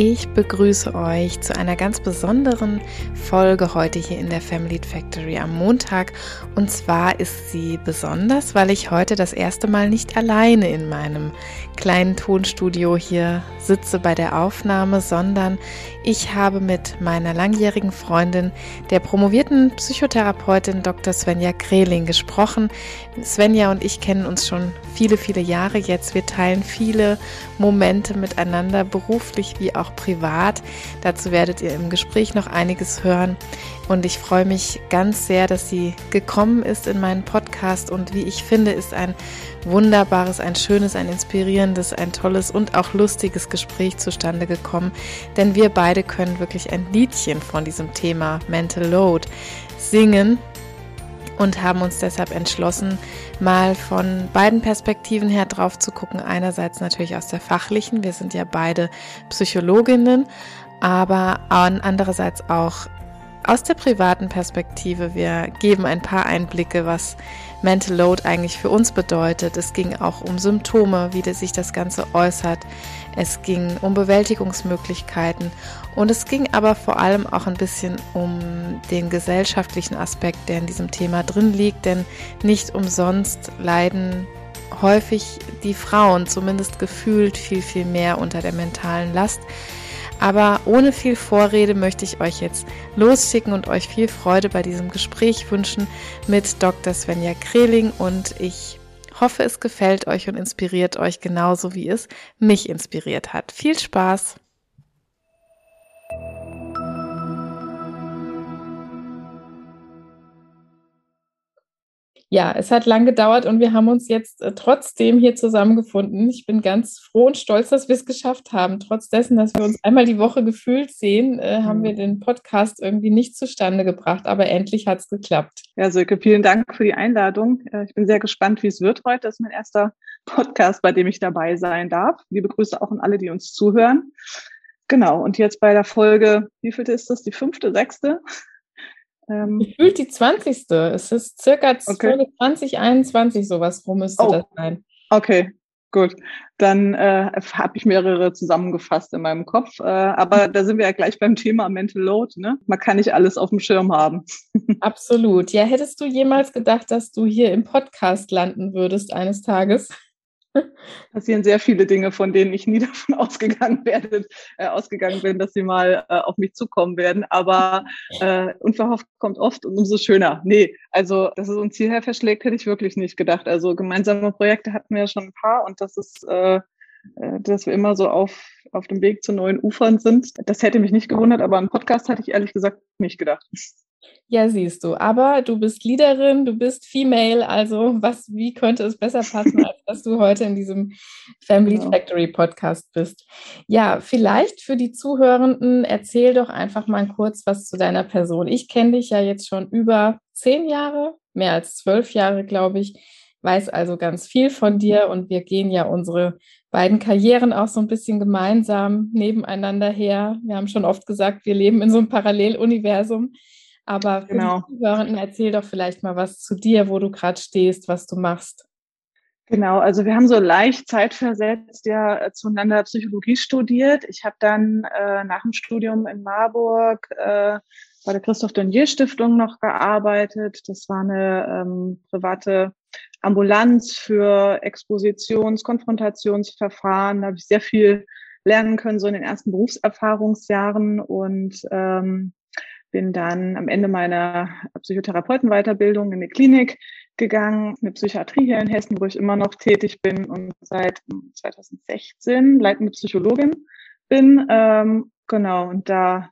Ich begrüße euch zu einer ganz besonderen Folge heute hier in der Family Factory am Montag. Und zwar ist sie besonders, weil ich heute das erste Mal nicht alleine in meinem kleinen Tonstudio hier sitze bei der Aufnahme, sondern ich habe mit meiner langjährigen Freundin, der promovierten Psychotherapeutin Dr. Svenja Kreling gesprochen. Svenja und ich kennen uns schon viele, viele Jahre jetzt. Wir teilen viele Momente miteinander, beruflich wie auch privat. Dazu werdet ihr im Gespräch noch einiges hören. Und ich freue mich ganz sehr, dass sie gekommen ist in meinen Podcast und wie ich finde, ist ein wunderbares, ein schönes, ein inspirierendes, ein tolles und auch lustiges Gespräch zustande gekommen. Denn wir beide können wirklich ein Liedchen von diesem Thema Mental Load singen und haben uns deshalb entschlossen, mal von beiden Perspektiven her drauf zu gucken. Einerseits natürlich aus der fachlichen, wir sind ja beide Psychologinnen, aber andererseits auch aus der privaten Perspektive. Wir geben ein paar Einblicke, was Mental Load eigentlich für uns bedeutet. Es ging auch um Symptome, wie sich das Ganze äußert. Es ging um Bewältigungsmöglichkeiten und es ging aber vor allem auch ein bisschen um den gesellschaftlichen Aspekt, der in diesem Thema drin liegt, denn nicht umsonst leiden häufig die Frauen, zumindest gefühlt viel, viel mehr unter der mentalen Last. Aber ohne viel Vorrede möchte ich euch jetzt losschicken und euch viel Freude bei diesem Gespräch wünschen mit Dr. Svenja Kreling und ich hoffe, es gefällt euch und inspiriert euch genauso wie es mich inspiriert hat. Viel Spaß! Ja, es hat lang gedauert und wir haben uns jetzt äh, trotzdem hier zusammengefunden. Ich bin ganz froh und stolz, dass wir es geschafft haben. Trotz dessen, dass wir uns einmal die Woche gefühlt sehen, äh, haben wir mhm. den Podcast irgendwie nicht zustande gebracht, aber endlich hat es geklappt. Ja, Silke, vielen Dank für die Einladung. Äh, ich bin sehr gespannt, wie es wird heute. Das ist mein erster Podcast, bei dem ich dabei sein darf. Liebe Grüße auch an alle, die uns zuhören. Genau, und jetzt bei der Folge, wie viel ist das? Die fünfte, sechste? Ähm, Gefühlt die 20. Es ist circa okay. 2021, sowas rum müsste oh. das sein. Okay, gut. Dann äh, habe ich mehrere zusammengefasst in meinem Kopf. Äh, aber da sind wir ja gleich beim Thema Mental Load. Ne? Man kann nicht alles auf dem Schirm haben. Absolut. Ja, hättest du jemals gedacht, dass du hier im Podcast landen würdest eines Tages? passieren sehr viele Dinge, von denen ich nie davon ausgegangen werde, äh, ausgegangen bin, dass sie mal äh, auf mich zukommen werden. Aber äh, unverhofft kommt oft und umso schöner. Nee, also dass es uns hierher verschlägt, hätte ich wirklich nicht gedacht. Also gemeinsame Projekte hatten wir ja schon ein paar und das ist äh, äh, dass wir immer so auf, auf dem Weg zu neuen Ufern sind. Das hätte mich nicht gewundert, aber einen Podcast hatte ich ehrlich gesagt nicht gedacht. Ja, siehst du. Aber du bist Leaderin, du bist Female, also was, wie könnte es besser passen, als dass du heute in diesem Family genau. Factory Podcast bist? Ja, vielleicht für die Zuhörenden, erzähl doch einfach mal kurz was zu deiner Person. Ich kenne dich ja jetzt schon über zehn Jahre, mehr als zwölf Jahre, glaube ich, weiß also ganz viel von dir und wir gehen ja unsere beiden Karrieren auch so ein bisschen gemeinsam nebeneinander her. Wir haben schon oft gesagt, wir leben in so einem Paralleluniversum. Aber für genau. die Zuhörenden erzähl doch vielleicht mal was zu dir, wo du gerade stehst, was du machst. Genau, also wir haben so leicht zeitversetzt ja äh, zueinander Psychologie studiert. Ich habe dann äh, nach dem Studium in Marburg äh, bei der Christoph Donier Stiftung noch gearbeitet. Das war eine ähm, private Ambulanz für Expositions-, Konfrontationsverfahren. Da habe ich sehr viel lernen können, so in den ersten Berufserfahrungsjahren und ähm, bin dann am Ende meiner Psychotherapeutenweiterbildung in die Klinik gegangen, eine Psychiatrie hier in Hessen, wo ich immer noch tätig bin und seit 2016 leitende Psychologin bin. Ähm, genau, und da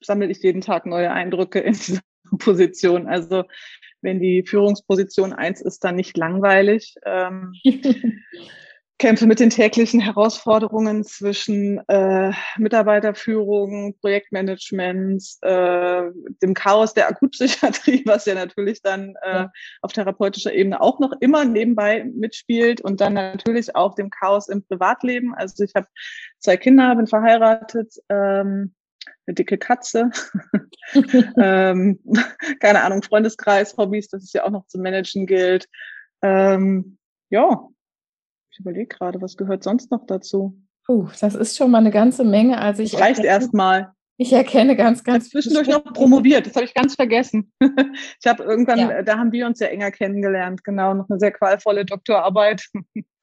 sammle ich jeden Tag neue Eindrücke in dieser Position. Also wenn die Führungsposition eins ist, dann nicht langweilig. Ähm, kämpfe mit den täglichen Herausforderungen zwischen äh, Mitarbeiterführung, Projektmanagement, äh, dem Chaos der Akutpsychiatrie, was ja natürlich dann äh, auf therapeutischer Ebene auch noch immer nebenbei mitspielt und dann natürlich auch dem Chaos im Privatleben. Also ich habe zwei Kinder, bin verheiratet, ähm, eine dicke Katze, ähm, keine Ahnung, Freundeskreis, Hobbys, das ist ja auch noch zu managen gilt. Ähm, ja, ich überlege gerade, was gehört sonst noch dazu? Puh, das ist schon mal eine ganze Menge. Also ich das reicht erstmal. Ich erkenne ganz, ganz zwischendurch noch promoviert. Das habe ich ganz vergessen. ich habe irgendwann, ja. da haben wir uns ja enger kennengelernt. Genau, noch eine sehr qualvolle Doktorarbeit.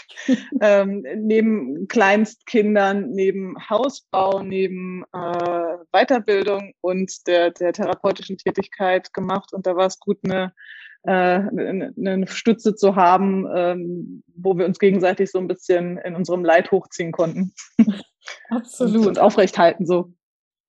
ähm, neben Kleinstkindern, neben Hausbau, neben äh, Weiterbildung und der, der therapeutischen Tätigkeit gemacht. Und da war es gut, eine äh, eine Stütze zu haben, ähm, wo wir uns gegenseitig so ein bisschen in unserem Leid hochziehen konnten. Absolut. Und aufrecht halten so.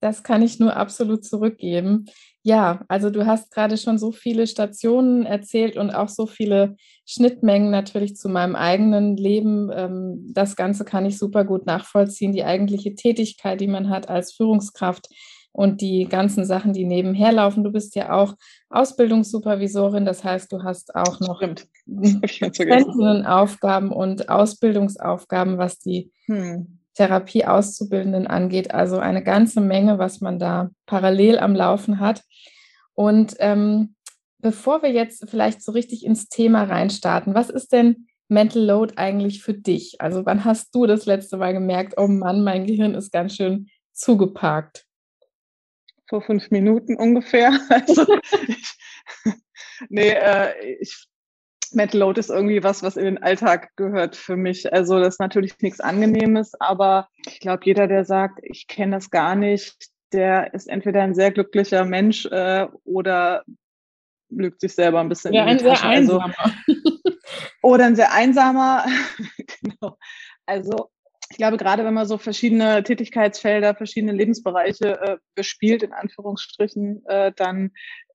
Das kann ich nur absolut zurückgeben. Ja, also du hast gerade schon so viele Stationen erzählt und auch so viele Schnittmengen natürlich zu meinem eigenen Leben. Ähm, das Ganze kann ich super gut nachvollziehen. Die eigentliche Tätigkeit, die man hat als Führungskraft, und die ganzen Sachen, die nebenher laufen. Du bist ja auch Ausbildungssupervisorin, das heißt, du hast auch noch Aufgaben und Ausbildungsaufgaben, was die hm. Therapie Auszubildenden angeht. Also eine ganze Menge, was man da parallel am Laufen hat. Und ähm, bevor wir jetzt vielleicht so richtig ins Thema reinstarten, was ist denn Mental Load eigentlich für dich? Also wann hast du das letzte Mal gemerkt, oh Mann, mein Gehirn ist ganz schön zugeparkt? vor fünf Minuten ungefähr. Also ich, nee, äh, ich, Mental Load ist irgendwie was, was in den Alltag gehört für mich. Also das ist natürlich nichts Angenehmes, aber ich glaube, jeder, der sagt, ich kenne das gar nicht, der ist entweder ein sehr glücklicher Mensch äh, oder lügt sich selber ein bisschen. Ja, ein sehr also einsamer. Also, oder ein sehr einsamer. genau. Also ich glaube, gerade wenn man so verschiedene Tätigkeitsfelder, verschiedene Lebensbereiche äh, bespielt, in Anführungsstrichen, äh, dann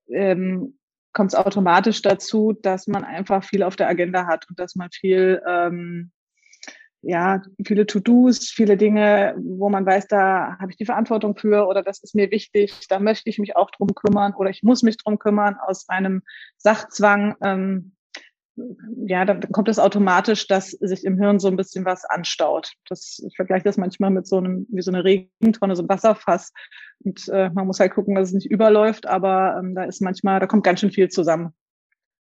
ähm, kommt es automatisch dazu, dass man einfach viel auf der Agenda hat und dass man viel, ähm, ja, viele To-Dos, viele Dinge, wo man weiß, da habe ich die Verantwortung für oder das ist mir wichtig, da möchte ich mich auch drum kümmern oder ich muss mich drum kümmern aus einem Sachzwang. Ähm, ja, dann kommt es automatisch, dass sich im Hirn so ein bisschen was anstaut. Das, ich vergleiche das manchmal mit so einem, wie so eine Regentonne, so ein Wasserfass. Und äh, man muss halt gucken, dass es nicht überläuft, aber ähm, da ist manchmal, da kommt ganz schön viel zusammen.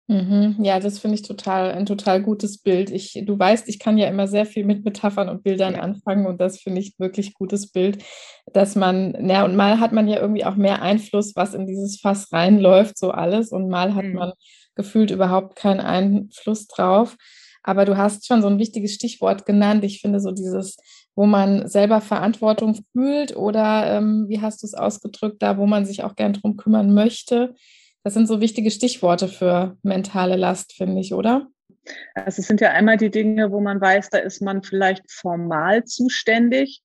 Mhm. Ja, das finde ich total ein total gutes Bild. Ich, du weißt, ich kann ja immer sehr viel mit Metaphern und Bildern anfangen und das finde ich wirklich gutes Bild, dass man, ja, und mal hat man ja irgendwie auch mehr Einfluss, was in dieses Fass reinläuft, so alles, und mal hat mhm. man gefühlt überhaupt keinen Einfluss drauf. Aber du hast schon so ein wichtiges Stichwort genannt. Ich finde so dieses, wo man selber Verantwortung fühlt oder ähm, wie hast du es ausgedrückt, da wo man sich auch gern drum kümmern möchte. Das sind so wichtige Stichworte für mentale Last, finde ich, oder? Also es sind ja einmal die Dinge, wo man weiß, da ist man vielleicht formal zuständig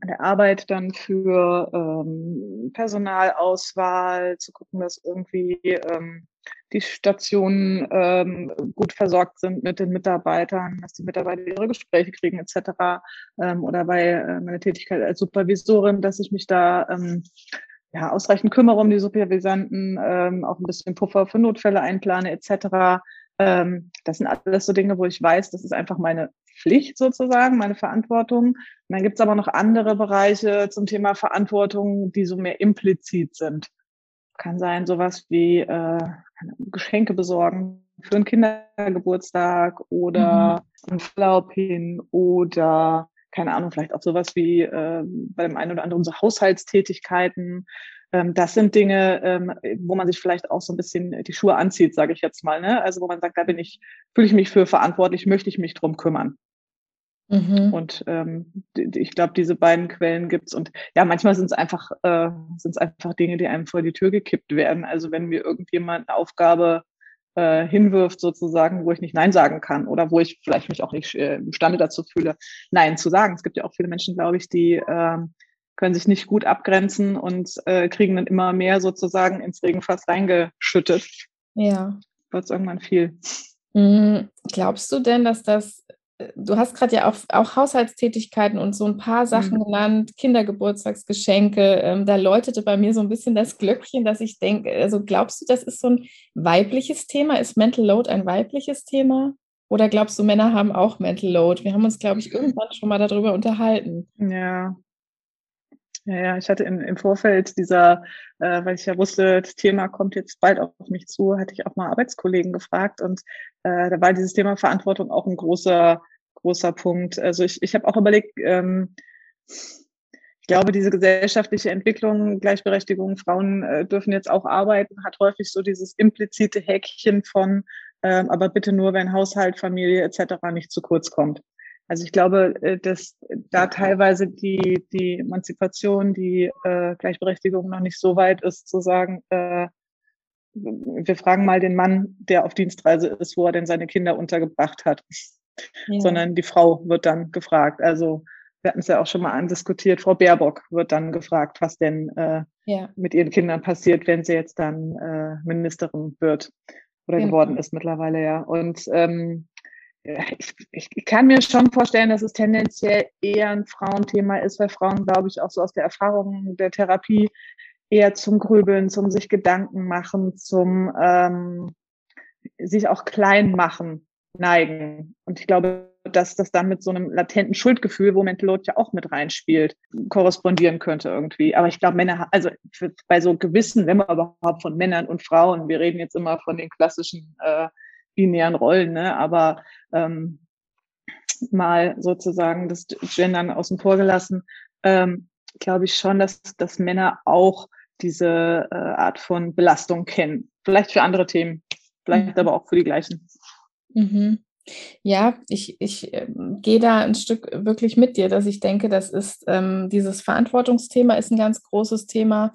an der Arbeit dann für ähm, Personalauswahl, zu gucken, dass irgendwie ähm, die Stationen ähm, gut versorgt sind mit den Mitarbeitern, dass die Mitarbeiter ihre Gespräche kriegen etc. Ähm, oder bei äh, meiner Tätigkeit als Supervisorin, dass ich mich da ähm, ja, ausreichend kümmere um die Supervisanten, ähm, auch ein bisschen Puffer für Notfälle einplane etc. Ähm, das sind alles so Dinge, wo ich weiß, das ist einfach meine Pflicht sozusagen, meine Verantwortung. Und dann gibt es aber noch andere Bereiche zum Thema Verantwortung, die so mehr implizit sind. Kann sein sowas wie äh, Geschenke besorgen für einen Kindergeburtstag oder mhm. einen Urlaub hin oder keine Ahnung, vielleicht auch sowas wie äh, bei dem einen oder anderen so Haushaltstätigkeiten. Ähm, das sind Dinge, ähm, wo man sich vielleicht auch so ein bisschen die Schuhe anzieht, sage ich jetzt mal. Ne? Also wo man sagt, da bin ich, fühle ich mich für verantwortlich, möchte ich mich drum kümmern. Mhm. Und ähm, ich glaube, diese beiden Quellen gibt's und ja, manchmal sind es einfach äh, sind einfach Dinge, die einem vor die Tür gekippt werden. Also wenn mir irgendjemand eine Aufgabe äh, hinwirft sozusagen, wo ich nicht Nein sagen kann oder wo ich vielleicht mich auch nicht äh, imstande dazu fühle, Nein zu sagen. Es gibt ja auch viele Menschen, glaube ich, die äh, können sich nicht gut abgrenzen und äh, kriegen dann immer mehr sozusagen ins Regenfass reingeschüttet. Ja. Wird irgendwann viel. Mhm. Glaubst du denn, dass das du hast gerade ja auch, auch Haushaltstätigkeiten und so ein paar Sachen mhm. genannt, Kindergeburtstagsgeschenke. Ähm, da läutete bei mir so ein bisschen das Glöckchen, dass ich denke, also glaubst du, das ist so ein weibliches Thema? Ist Mental Load ein weibliches Thema? Oder glaubst du, Männer haben auch Mental Load? Wir haben uns, glaube ich, irgendwann schon mal darüber unterhalten. Ja, ja, ja, ich hatte im, im Vorfeld dieser, äh, weil ich ja wusste, das Thema kommt jetzt bald auf mich zu, hatte ich auch mal Arbeitskollegen gefragt und äh, da war dieses Thema Verantwortung auch ein großer, großer Punkt. Also ich, ich habe auch überlegt, ähm, ich glaube, diese gesellschaftliche Entwicklung, Gleichberechtigung, Frauen äh, dürfen jetzt auch arbeiten, hat häufig so dieses implizite Häkchen von, ähm, aber bitte nur, wenn Haushalt, Familie etc. nicht zu kurz kommt. Also ich glaube, äh, dass da teilweise die, die Emanzipation, die äh, Gleichberechtigung noch nicht so weit ist, zu sagen, äh, wir fragen mal den Mann, der auf Dienstreise ist, wo er denn seine Kinder untergebracht hat. Ja. Sondern die Frau wird dann gefragt. Also wir hatten es ja auch schon mal andiskutiert, Frau Baerbock wird dann gefragt, was denn äh, ja. mit ihren Kindern passiert, wenn sie jetzt dann äh, Ministerin wird oder genau. geworden ist mittlerweile, ja. Und ähm, ich, ich, kann mir schon vorstellen, dass es tendenziell eher ein Frauenthema ist, weil Frauen, glaube ich, auch so aus der Erfahrung der Therapie eher zum Grübeln, zum sich Gedanken machen, zum ähm, sich auch klein machen neigen. Und ich glaube, dass das dann mit so einem latenten Schuldgefühl, wo Mental Load ja auch mit reinspielt, korrespondieren könnte irgendwie. Aber ich glaube, Männer, also bei so gewissen, wenn man überhaupt von Männern und Frauen, wir reden jetzt immer von den klassischen äh, binären Rollen, ne? aber ähm, mal sozusagen das Gendern außen vor gelassen, ähm, glaube ich schon, dass, dass Männer auch diese äh, Art von Belastung kennen. Vielleicht für andere Themen, vielleicht mhm. aber auch für die gleichen. Mhm. Ja, ich, ich äh, gehe da ein Stück wirklich mit dir, dass ich denke, das ist ähm, dieses Verantwortungsthema ist ein ganz großes Thema,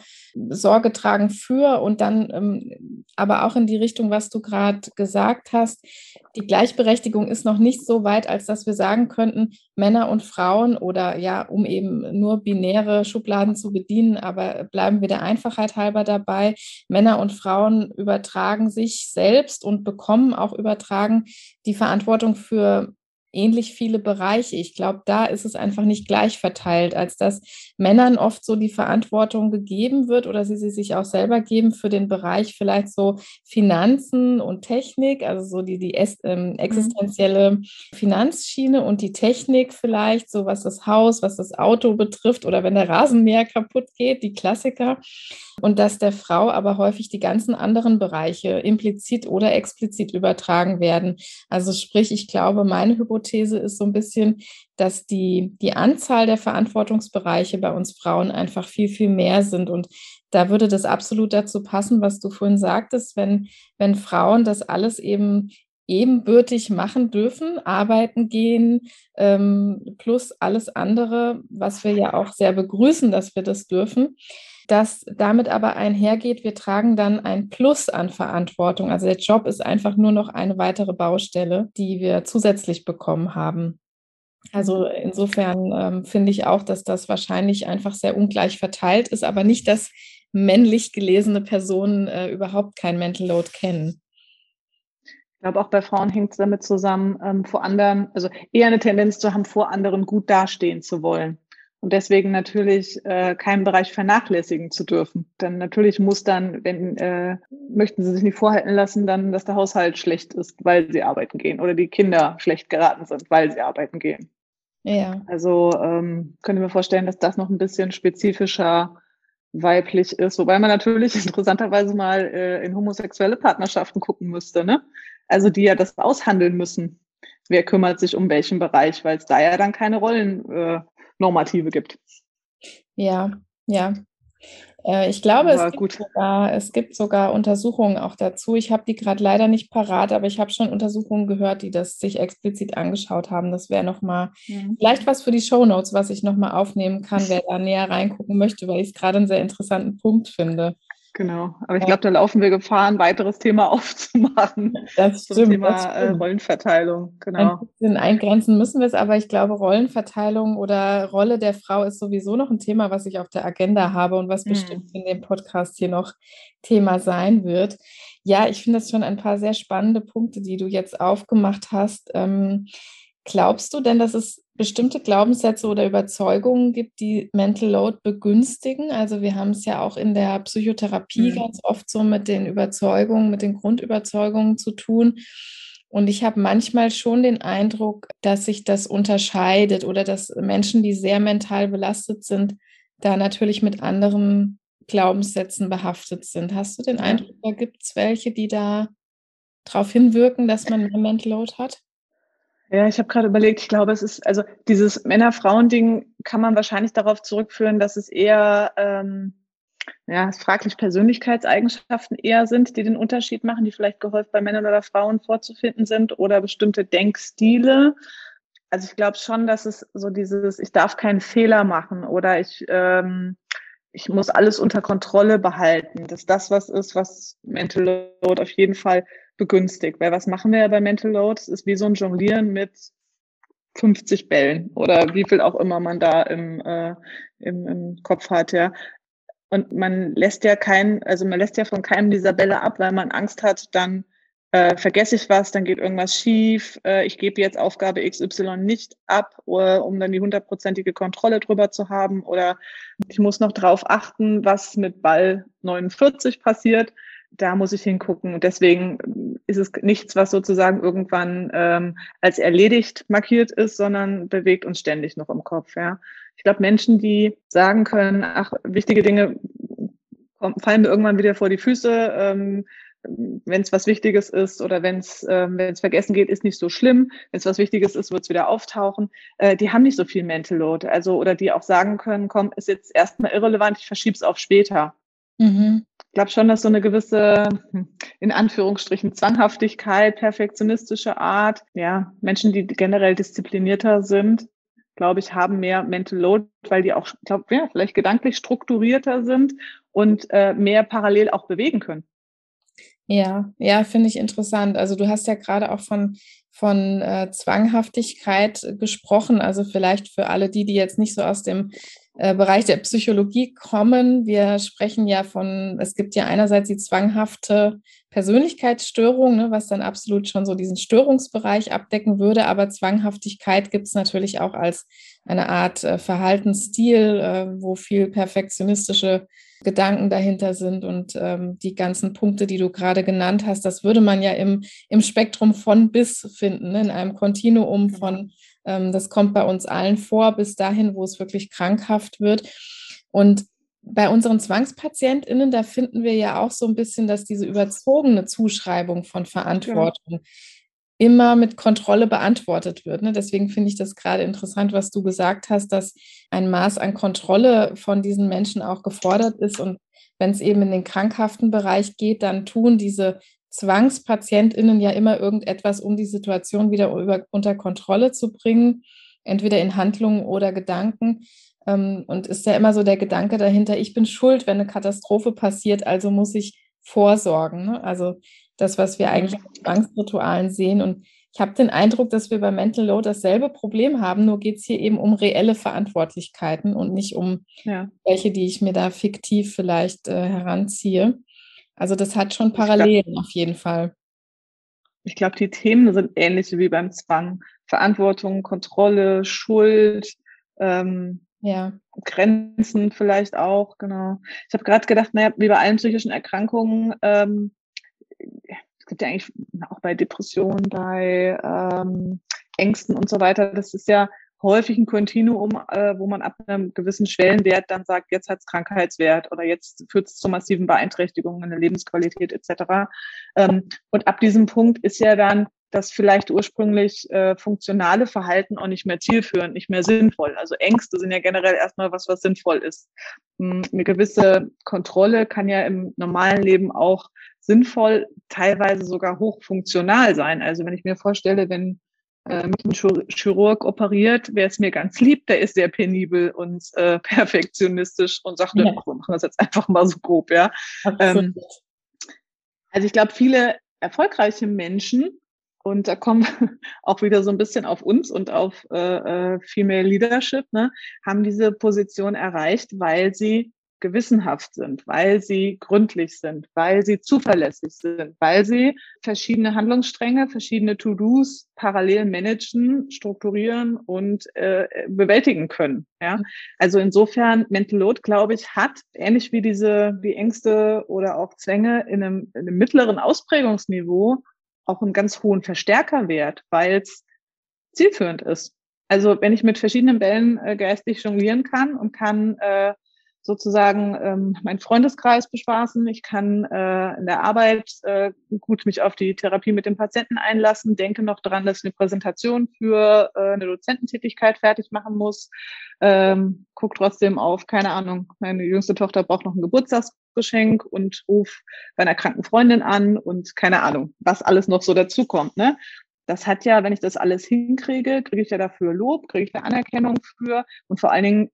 Sorge tragen für und dann ähm, aber auch in die Richtung, was du gerade gesagt hast. Die Gleichberechtigung ist noch nicht so weit, als dass wir sagen könnten, Männer und Frauen oder ja, um eben nur binäre Schubladen zu bedienen, aber bleiben wir der Einfachheit halber dabei. Männer und Frauen übertragen sich selbst und bekommen auch übertragen die Verantwortung für ähnlich viele Bereiche. Ich glaube, da ist es einfach nicht gleich verteilt, als dass Männern oft so die Verantwortung gegeben wird oder sie sie sich auch selber geben für den Bereich vielleicht so Finanzen und Technik, also so die, die ähm, mhm. existenzielle Finanzschiene und die Technik vielleicht, so was das Haus, was das Auto betrifft oder wenn der Rasenmäher kaputt geht, die Klassiker. Und dass der Frau aber häufig die ganzen anderen Bereiche implizit oder explizit übertragen werden. Also sprich, ich glaube, meine Hypothese Hypothese ist so ein bisschen, dass die, die Anzahl der Verantwortungsbereiche bei uns Frauen einfach viel, viel mehr sind. Und da würde das absolut dazu passen, was du vorhin sagtest, wenn, wenn Frauen das alles eben ebenbürtig machen dürfen, arbeiten gehen, ähm, plus alles andere, was wir ja auch sehr begrüßen, dass wir das dürfen, dass damit aber einhergeht, wir tragen dann ein Plus an Verantwortung. Also der Job ist einfach nur noch eine weitere Baustelle, die wir zusätzlich bekommen haben. Also insofern ähm, finde ich auch, dass das wahrscheinlich einfach sehr ungleich verteilt ist, aber nicht, dass männlich gelesene Personen äh, überhaupt kein Mental Load kennen. Ich glaube, auch bei Frauen hängt es damit zusammen, ähm, vor anderen, also eher eine Tendenz zu haben, vor anderen gut dastehen zu wollen und deswegen natürlich äh, keinen Bereich vernachlässigen zu dürfen. Denn natürlich muss dann, wenn äh, möchten Sie sich nicht vorhalten lassen, dann, dass der Haushalt schlecht ist, weil Sie arbeiten gehen oder die Kinder schlecht geraten sind, weil sie arbeiten gehen. Ja. Also ähm, könnte mir vorstellen, dass das noch ein bisschen spezifischer weiblich ist, wobei man natürlich interessanterweise mal äh, in homosexuelle Partnerschaften gucken müsste, ne? Also die ja das aushandeln müssen. Wer kümmert sich um welchen Bereich, weil es da ja dann keine Rollen äh, Normative gibt. Ja, ja. Äh, ich glaube, es gibt, sogar, es gibt, sogar, Untersuchungen auch dazu. Ich habe die gerade leider nicht parat, aber ich habe schon Untersuchungen gehört, die das sich explizit angeschaut haben. Das wäre nochmal mhm. vielleicht was für die Show Notes, was ich nochmal aufnehmen kann, wer da näher reingucken möchte, weil ich es gerade einen sehr interessanten Punkt finde. Genau, aber ich glaube, da laufen wir Gefahr, ein weiteres Thema aufzumachen. Das zum stimmt, Thema das äh, stimmt. Rollenverteilung. Genau. Ein bisschen eingrenzen müssen wir es, aber ich glaube, Rollenverteilung oder Rolle der Frau ist sowieso noch ein Thema, was ich auf der Agenda habe und was mhm. bestimmt in dem Podcast hier noch Thema sein wird. Ja, ich finde das schon ein paar sehr spannende Punkte, die du jetzt aufgemacht hast. Ähm, Glaubst du denn, dass es bestimmte Glaubenssätze oder Überzeugungen gibt, die Mental Load begünstigen? Also wir haben es ja auch in der Psychotherapie mhm. ganz oft so mit den Überzeugungen, mit den Grundüberzeugungen zu tun. Und ich habe manchmal schon den Eindruck, dass sich das unterscheidet oder dass Menschen, die sehr mental belastet sind, da natürlich mit anderen Glaubenssätzen behaftet sind. Hast du den Eindruck, da gibt es welche, die da darauf hinwirken, dass man mehr Mental Load hat? Ja, ich habe gerade überlegt, ich glaube, es ist, also dieses Männer-Frauen-Ding kann man wahrscheinlich darauf zurückführen, dass es eher, ähm, ja, fraglich Persönlichkeitseigenschaften eher sind, die den Unterschied machen, die vielleicht gehäuft bei Männern oder Frauen vorzufinden sind oder bestimmte Denkstile. Also ich glaube schon, dass es so dieses, ich darf keinen Fehler machen oder ich, ähm, ich muss alles unter Kontrolle behalten, dass das was ist, was Mental Load auf jeden Fall begünstigt. Weil was machen wir ja bei Mental Load? Es ist wie so ein Jonglieren mit 50 Bällen oder wie viel auch immer man da im, äh, im, im Kopf hat, ja. Und man lässt ja keinen, also man lässt ja von keinem dieser Bälle ab, weil man Angst hat, dann äh, vergesse ich was, dann geht irgendwas schief, äh, ich gebe jetzt Aufgabe XY nicht ab, oder, äh, um dann die hundertprozentige Kontrolle drüber zu haben oder ich muss noch drauf achten, was mit Ball 49 passiert da muss ich hingucken. Und deswegen ist es nichts, was sozusagen irgendwann ähm, als erledigt markiert ist, sondern bewegt uns ständig noch im Kopf. Ja. Ich glaube, Menschen, die sagen können, ach, wichtige Dinge fallen mir irgendwann wieder vor die Füße, ähm, wenn es was Wichtiges ist oder wenn es ähm, wenn es vergessen geht, ist nicht so schlimm. Wenn es was Wichtiges ist, wird es wieder auftauchen. Äh, die haben nicht so viel Mental Load. Also oder die auch sagen können, komm, ist jetzt erstmal irrelevant, ich verschiebe es auf später. Mhm. Ich glaube schon, dass so eine gewisse, in Anführungsstrichen, Zwanghaftigkeit, perfektionistische Art, ja, Menschen, die generell disziplinierter sind, glaube ich, haben mehr Mental Load, weil die auch, glaube ja, vielleicht gedanklich strukturierter sind und äh, mehr parallel auch bewegen können. Ja, ja, finde ich interessant. Also du hast ja gerade auch von, von äh, Zwanghaftigkeit gesprochen. Also vielleicht für alle die, die jetzt nicht so aus dem äh, Bereich der Psychologie kommen. Wir sprechen ja von, es gibt ja einerseits die zwanghafte Persönlichkeitsstörung, ne, was dann absolut schon so diesen Störungsbereich abdecken würde, aber Zwanghaftigkeit gibt es natürlich auch als eine Art äh, Verhaltensstil, äh, wo viel perfektionistische Gedanken dahinter sind und ähm, die ganzen Punkte, die du gerade genannt hast, das würde man ja im, im Spektrum von bis finden, ne, in einem Kontinuum von das kommt bei uns allen vor, bis dahin, wo es wirklich krankhaft wird. Und bei unseren ZwangspatientInnen, da finden wir ja auch so ein bisschen, dass diese überzogene Zuschreibung von Verantwortung ja. immer mit Kontrolle beantwortet wird. Ne? Deswegen finde ich das gerade interessant, was du gesagt hast, dass ein Maß an Kontrolle von diesen Menschen auch gefordert ist. Und wenn es eben in den krankhaften Bereich geht, dann tun diese ZwangspatientInnen ja immer irgendetwas, um die Situation wieder über, unter Kontrolle zu bringen, entweder in Handlungen oder Gedanken. Ähm, und ist ja immer so der Gedanke dahinter, ich bin schuld, wenn eine Katastrophe passiert, also muss ich vorsorgen. Ne? Also das, was wir eigentlich in Zwangsritualen sehen. Und ich habe den Eindruck, dass wir bei Mental Load dasselbe Problem haben, nur geht es hier eben um reelle Verantwortlichkeiten und nicht um ja. welche, die ich mir da fiktiv vielleicht äh, heranziehe. Also das hat schon Parallelen glaub, auf jeden Fall. Ich glaube, die Themen sind ähnlich wie beim Zwang. Verantwortung, Kontrolle, Schuld, ähm, ja. Grenzen vielleicht auch, genau. Ich habe gerade gedacht, naja, wie bei allen psychischen Erkrankungen, ähm, es gibt ja eigentlich auch bei Depressionen, bei ähm, Ängsten und so weiter, das ist ja häufig ein Kontinuum, äh, wo man ab einem gewissen Schwellenwert dann sagt, jetzt hat es Krankheitswert oder jetzt führt es zu massiven Beeinträchtigungen in der Lebensqualität etc. Ähm, und ab diesem Punkt ist ja dann das vielleicht ursprünglich äh, funktionale Verhalten auch nicht mehr zielführend, nicht mehr sinnvoll. Also Ängste sind ja generell erstmal was, was sinnvoll ist. Hm, eine gewisse Kontrolle kann ja im normalen Leben auch sinnvoll, teilweise sogar hochfunktional sein. Also wenn ich mir vorstelle, wenn äh, mit einem Chirurg operiert, wer es mir ganz lieb, der ist sehr penibel und äh, perfektionistisch und sagt, ja. wir machen das jetzt einfach mal so grob, ja. Ähm, also ich glaube, viele erfolgreiche Menschen, und da kommen auch wieder so ein bisschen auf uns und auf äh, äh, Female Leadership, ne, haben diese Position erreicht, weil sie gewissenhaft sind, weil sie gründlich sind, weil sie zuverlässig sind, weil sie verschiedene Handlungsstränge, verschiedene To-Dos parallel managen, strukturieren und äh, bewältigen können. Ja, also insofern Mental Load, glaube ich, hat ähnlich wie diese wie Ängste oder auch Zwänge in einem, in einem mittleren Ausprägungsniveau auch einen ganz hohen Verstärkerwert, weil es zielführend ist. Also wenn ich mit verschiedenen Bällen äh, geistig jonglieren kann und kann äh, sozusagen ähm, meinen Freundeskreis bespaßen. Ich kann äh, in der Arbeit äh, gut mich auf die Therapie mit dem Patienten einlassen, denke noch dran, dass ich eine Präsentation für äh, eine Dozententätigkeit fertig machen muss. Ähm, guck trotzdem auf, keine Ahnung, meine jüngste Tochter braucht noch ein Geburtstagsgeschenk und ruf bei einer kranken Freundin an und keine Ahnung, was alles noch so dazukommt. Ne? Das hat ja, wenn ich das alles hinkriege, kriege ich ja dafür Lob, kriege ich eine Anerkennung für und vor allen Dingen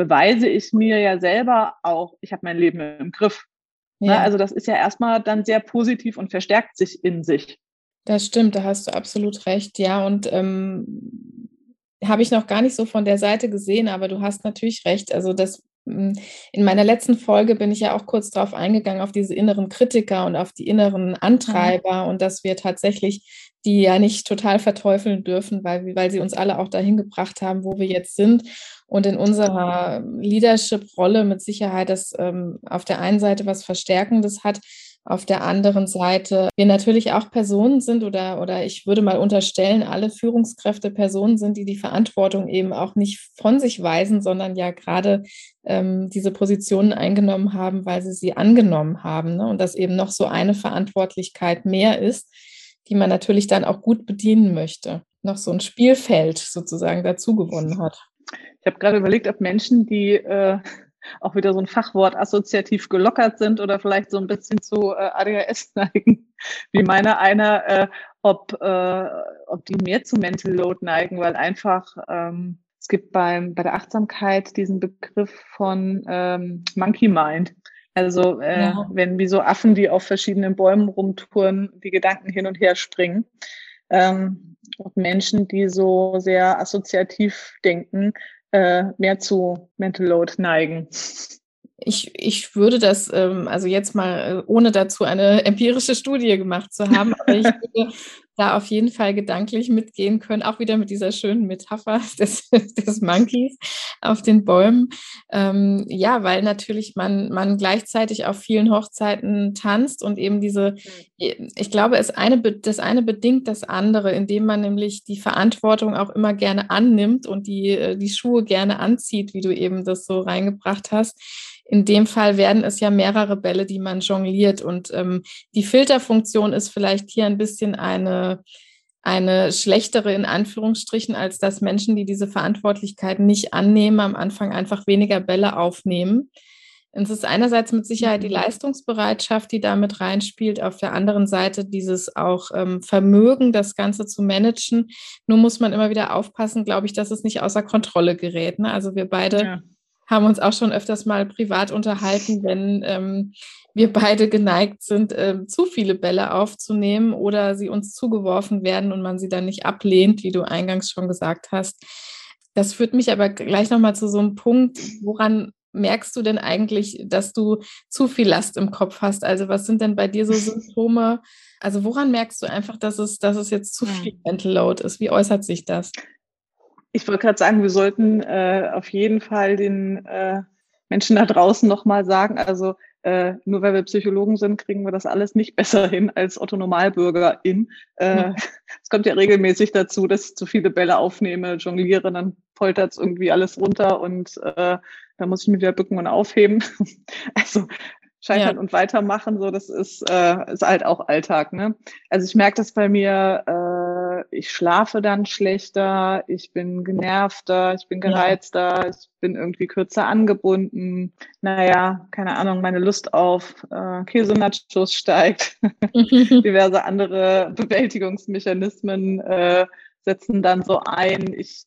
beweise ich mir ja selber auch, ich habe mein Leben im Griff. Ne? Ja. Also das ist ja erstmal dann sehr positiv und verstärkt sich in sich. Das stimmt, da hast du absolut recht, ja. Und ähm, habe ich noch gar nicht so von der Seite gesehen, aber du hast natürlich recht. Also das hm, in meiner letzten Folge bin ich ja auch kurz darauf eingegangen, auf diese inneren Kritiker und auf die inneren Antreiber mhm. und dass wir tatsächlich die ja nicht total verteufeln dürfen, weil, weil sie uns alle auch dahin gebracht haben, wo wir jetzt sind. Und in unserer Leadership-Rolle mit Sicherheit das ähm, auf der einen Seite was Verstärkendes hat, auf der anderen Seite wir natürlich auch Personen sind oder, oder ich würde mal unterstellen, alle Führungskräfte Personen sind, die die Verantwortung eben auch nicht von sich weisen, sondern ja gerade ähm, diese Positionen eingenommen haben, weil sie sie angenommen haben. Ne? Und dass eben noch so eine Verantwortlichkeit mehr ist, die man natürlich dann auch gut bedienen möchte. Noch so ein Spielfeld sozusagen dazu gewonnen hat. Ich habe gerade überlegt, ob Menschen, die äh, auch wieder so ein Fachwort assoziativ gelockert sind oder vielleicht so ein bisschen zu äh, ADHS neigen, wie meine einer, äh, ob, äh, ob die mehr zu Mental Load neigen, weil einfach ähm, es gibt beim, bei der Achtsamkeit diesen Begriff von ähm, Monkey Mind. Also äh, ja. wenn wie so Affen, die auf verschiedenen Bäumen rumtouren, die Gedanken hin und her springen. Ähm, und Menschen, die so sehr assoziativ denken, äh, mehr zu Mental Load neigen. Ich, ich würde das, ähm, also jetzt mal, äh, ohne dazu eine empirische Studie gemacht zu haben, aber ich würde da auf jeden Fall gedanklich mitgehen können, auch wieder mit dieser schönen Metapher des, des Monkeys auf den Bäumen. Ähm, ja, weil natürlich man, man gleichzeitig auf vielen Hochzeiten tanzt und eben diese, ich glaube, es eine, das eine bedingt das andere, indem man nämlich die Verantwortung auch immer gerne annimmt und die, äh, die Schuhe gerne anzieht, wie du eben das so reingebracht hast in dem Fall werden es ja mehrere Bälle, die man jongliert. Und ähm, die Filterfunktion ist vielleicht hier ein bisschen eine, eine schlechtere in Anführungsstrichen, als dass Menschen, die diese Verantwortlichkeit nicht annehmen, am Anfang einfach weniger Bälle aufnehmen. Es ist einerseits mit Sicherheit die mhm. Leistungsbereitschaft, die damit reinspielt, auf der anderen Seite dieses auch ähm, Vermögen, das Ganze zu managen. Nur muss man immer wieder aufpassen, glaube ich, dass es nicht außer Kontrolle gerät. Ne? Also wir beide ja haben uns auch schon öfters mal privat unterhalten, wenn ähm, wir beide geneigt sind, äh, zu viele Bälle aufzunehmen oder sie uns zugeworfen werden und man sie dann nicht ablehnt, wie du eingangs schon gesagt hast. Das führt mich aber gleich nochmal zu so einem Punkt, woran merkst du denn eigentlich, dass du zu viel Last im Kopf hast? Also was sind denn bei dir so Symptome? Also woran merkst du einfach, dass es, dass es jetzt zu viel Mental Load ist? Wie äußert sich das? Ich wollte gerade sagen, wir sollten äh, auf jeden Fall den äh, Menschen da draußen nochmal sagen, also äh, nur weil wir Psychologen sind, kriegen wir das alles nicht besser hin als Otto Normalbürgerin. Äh, es kommt ja regelmäßig dazu, dass ich zu viele Bälle aufnehme, jongliere, dann poltert es irgendwie alles runter und äh, da muss ich mich wieder bücken und aufheben. also scheitern ja. und weitermachen, so das ist, äh, ist halt auch Alltag. Ne? Also ich merke das bei mir, äh, ich schlafe dann schlechter, ich bin genervter, ich bin gereizter, ja. ich bin irgendwie kürzer angebunden. Naja, keine Ahnung, meine Lust auf äh, Käse-Nachos steigt. Diverse andere Bewältigungsmechanismen äh, setzen dann so ein. Ich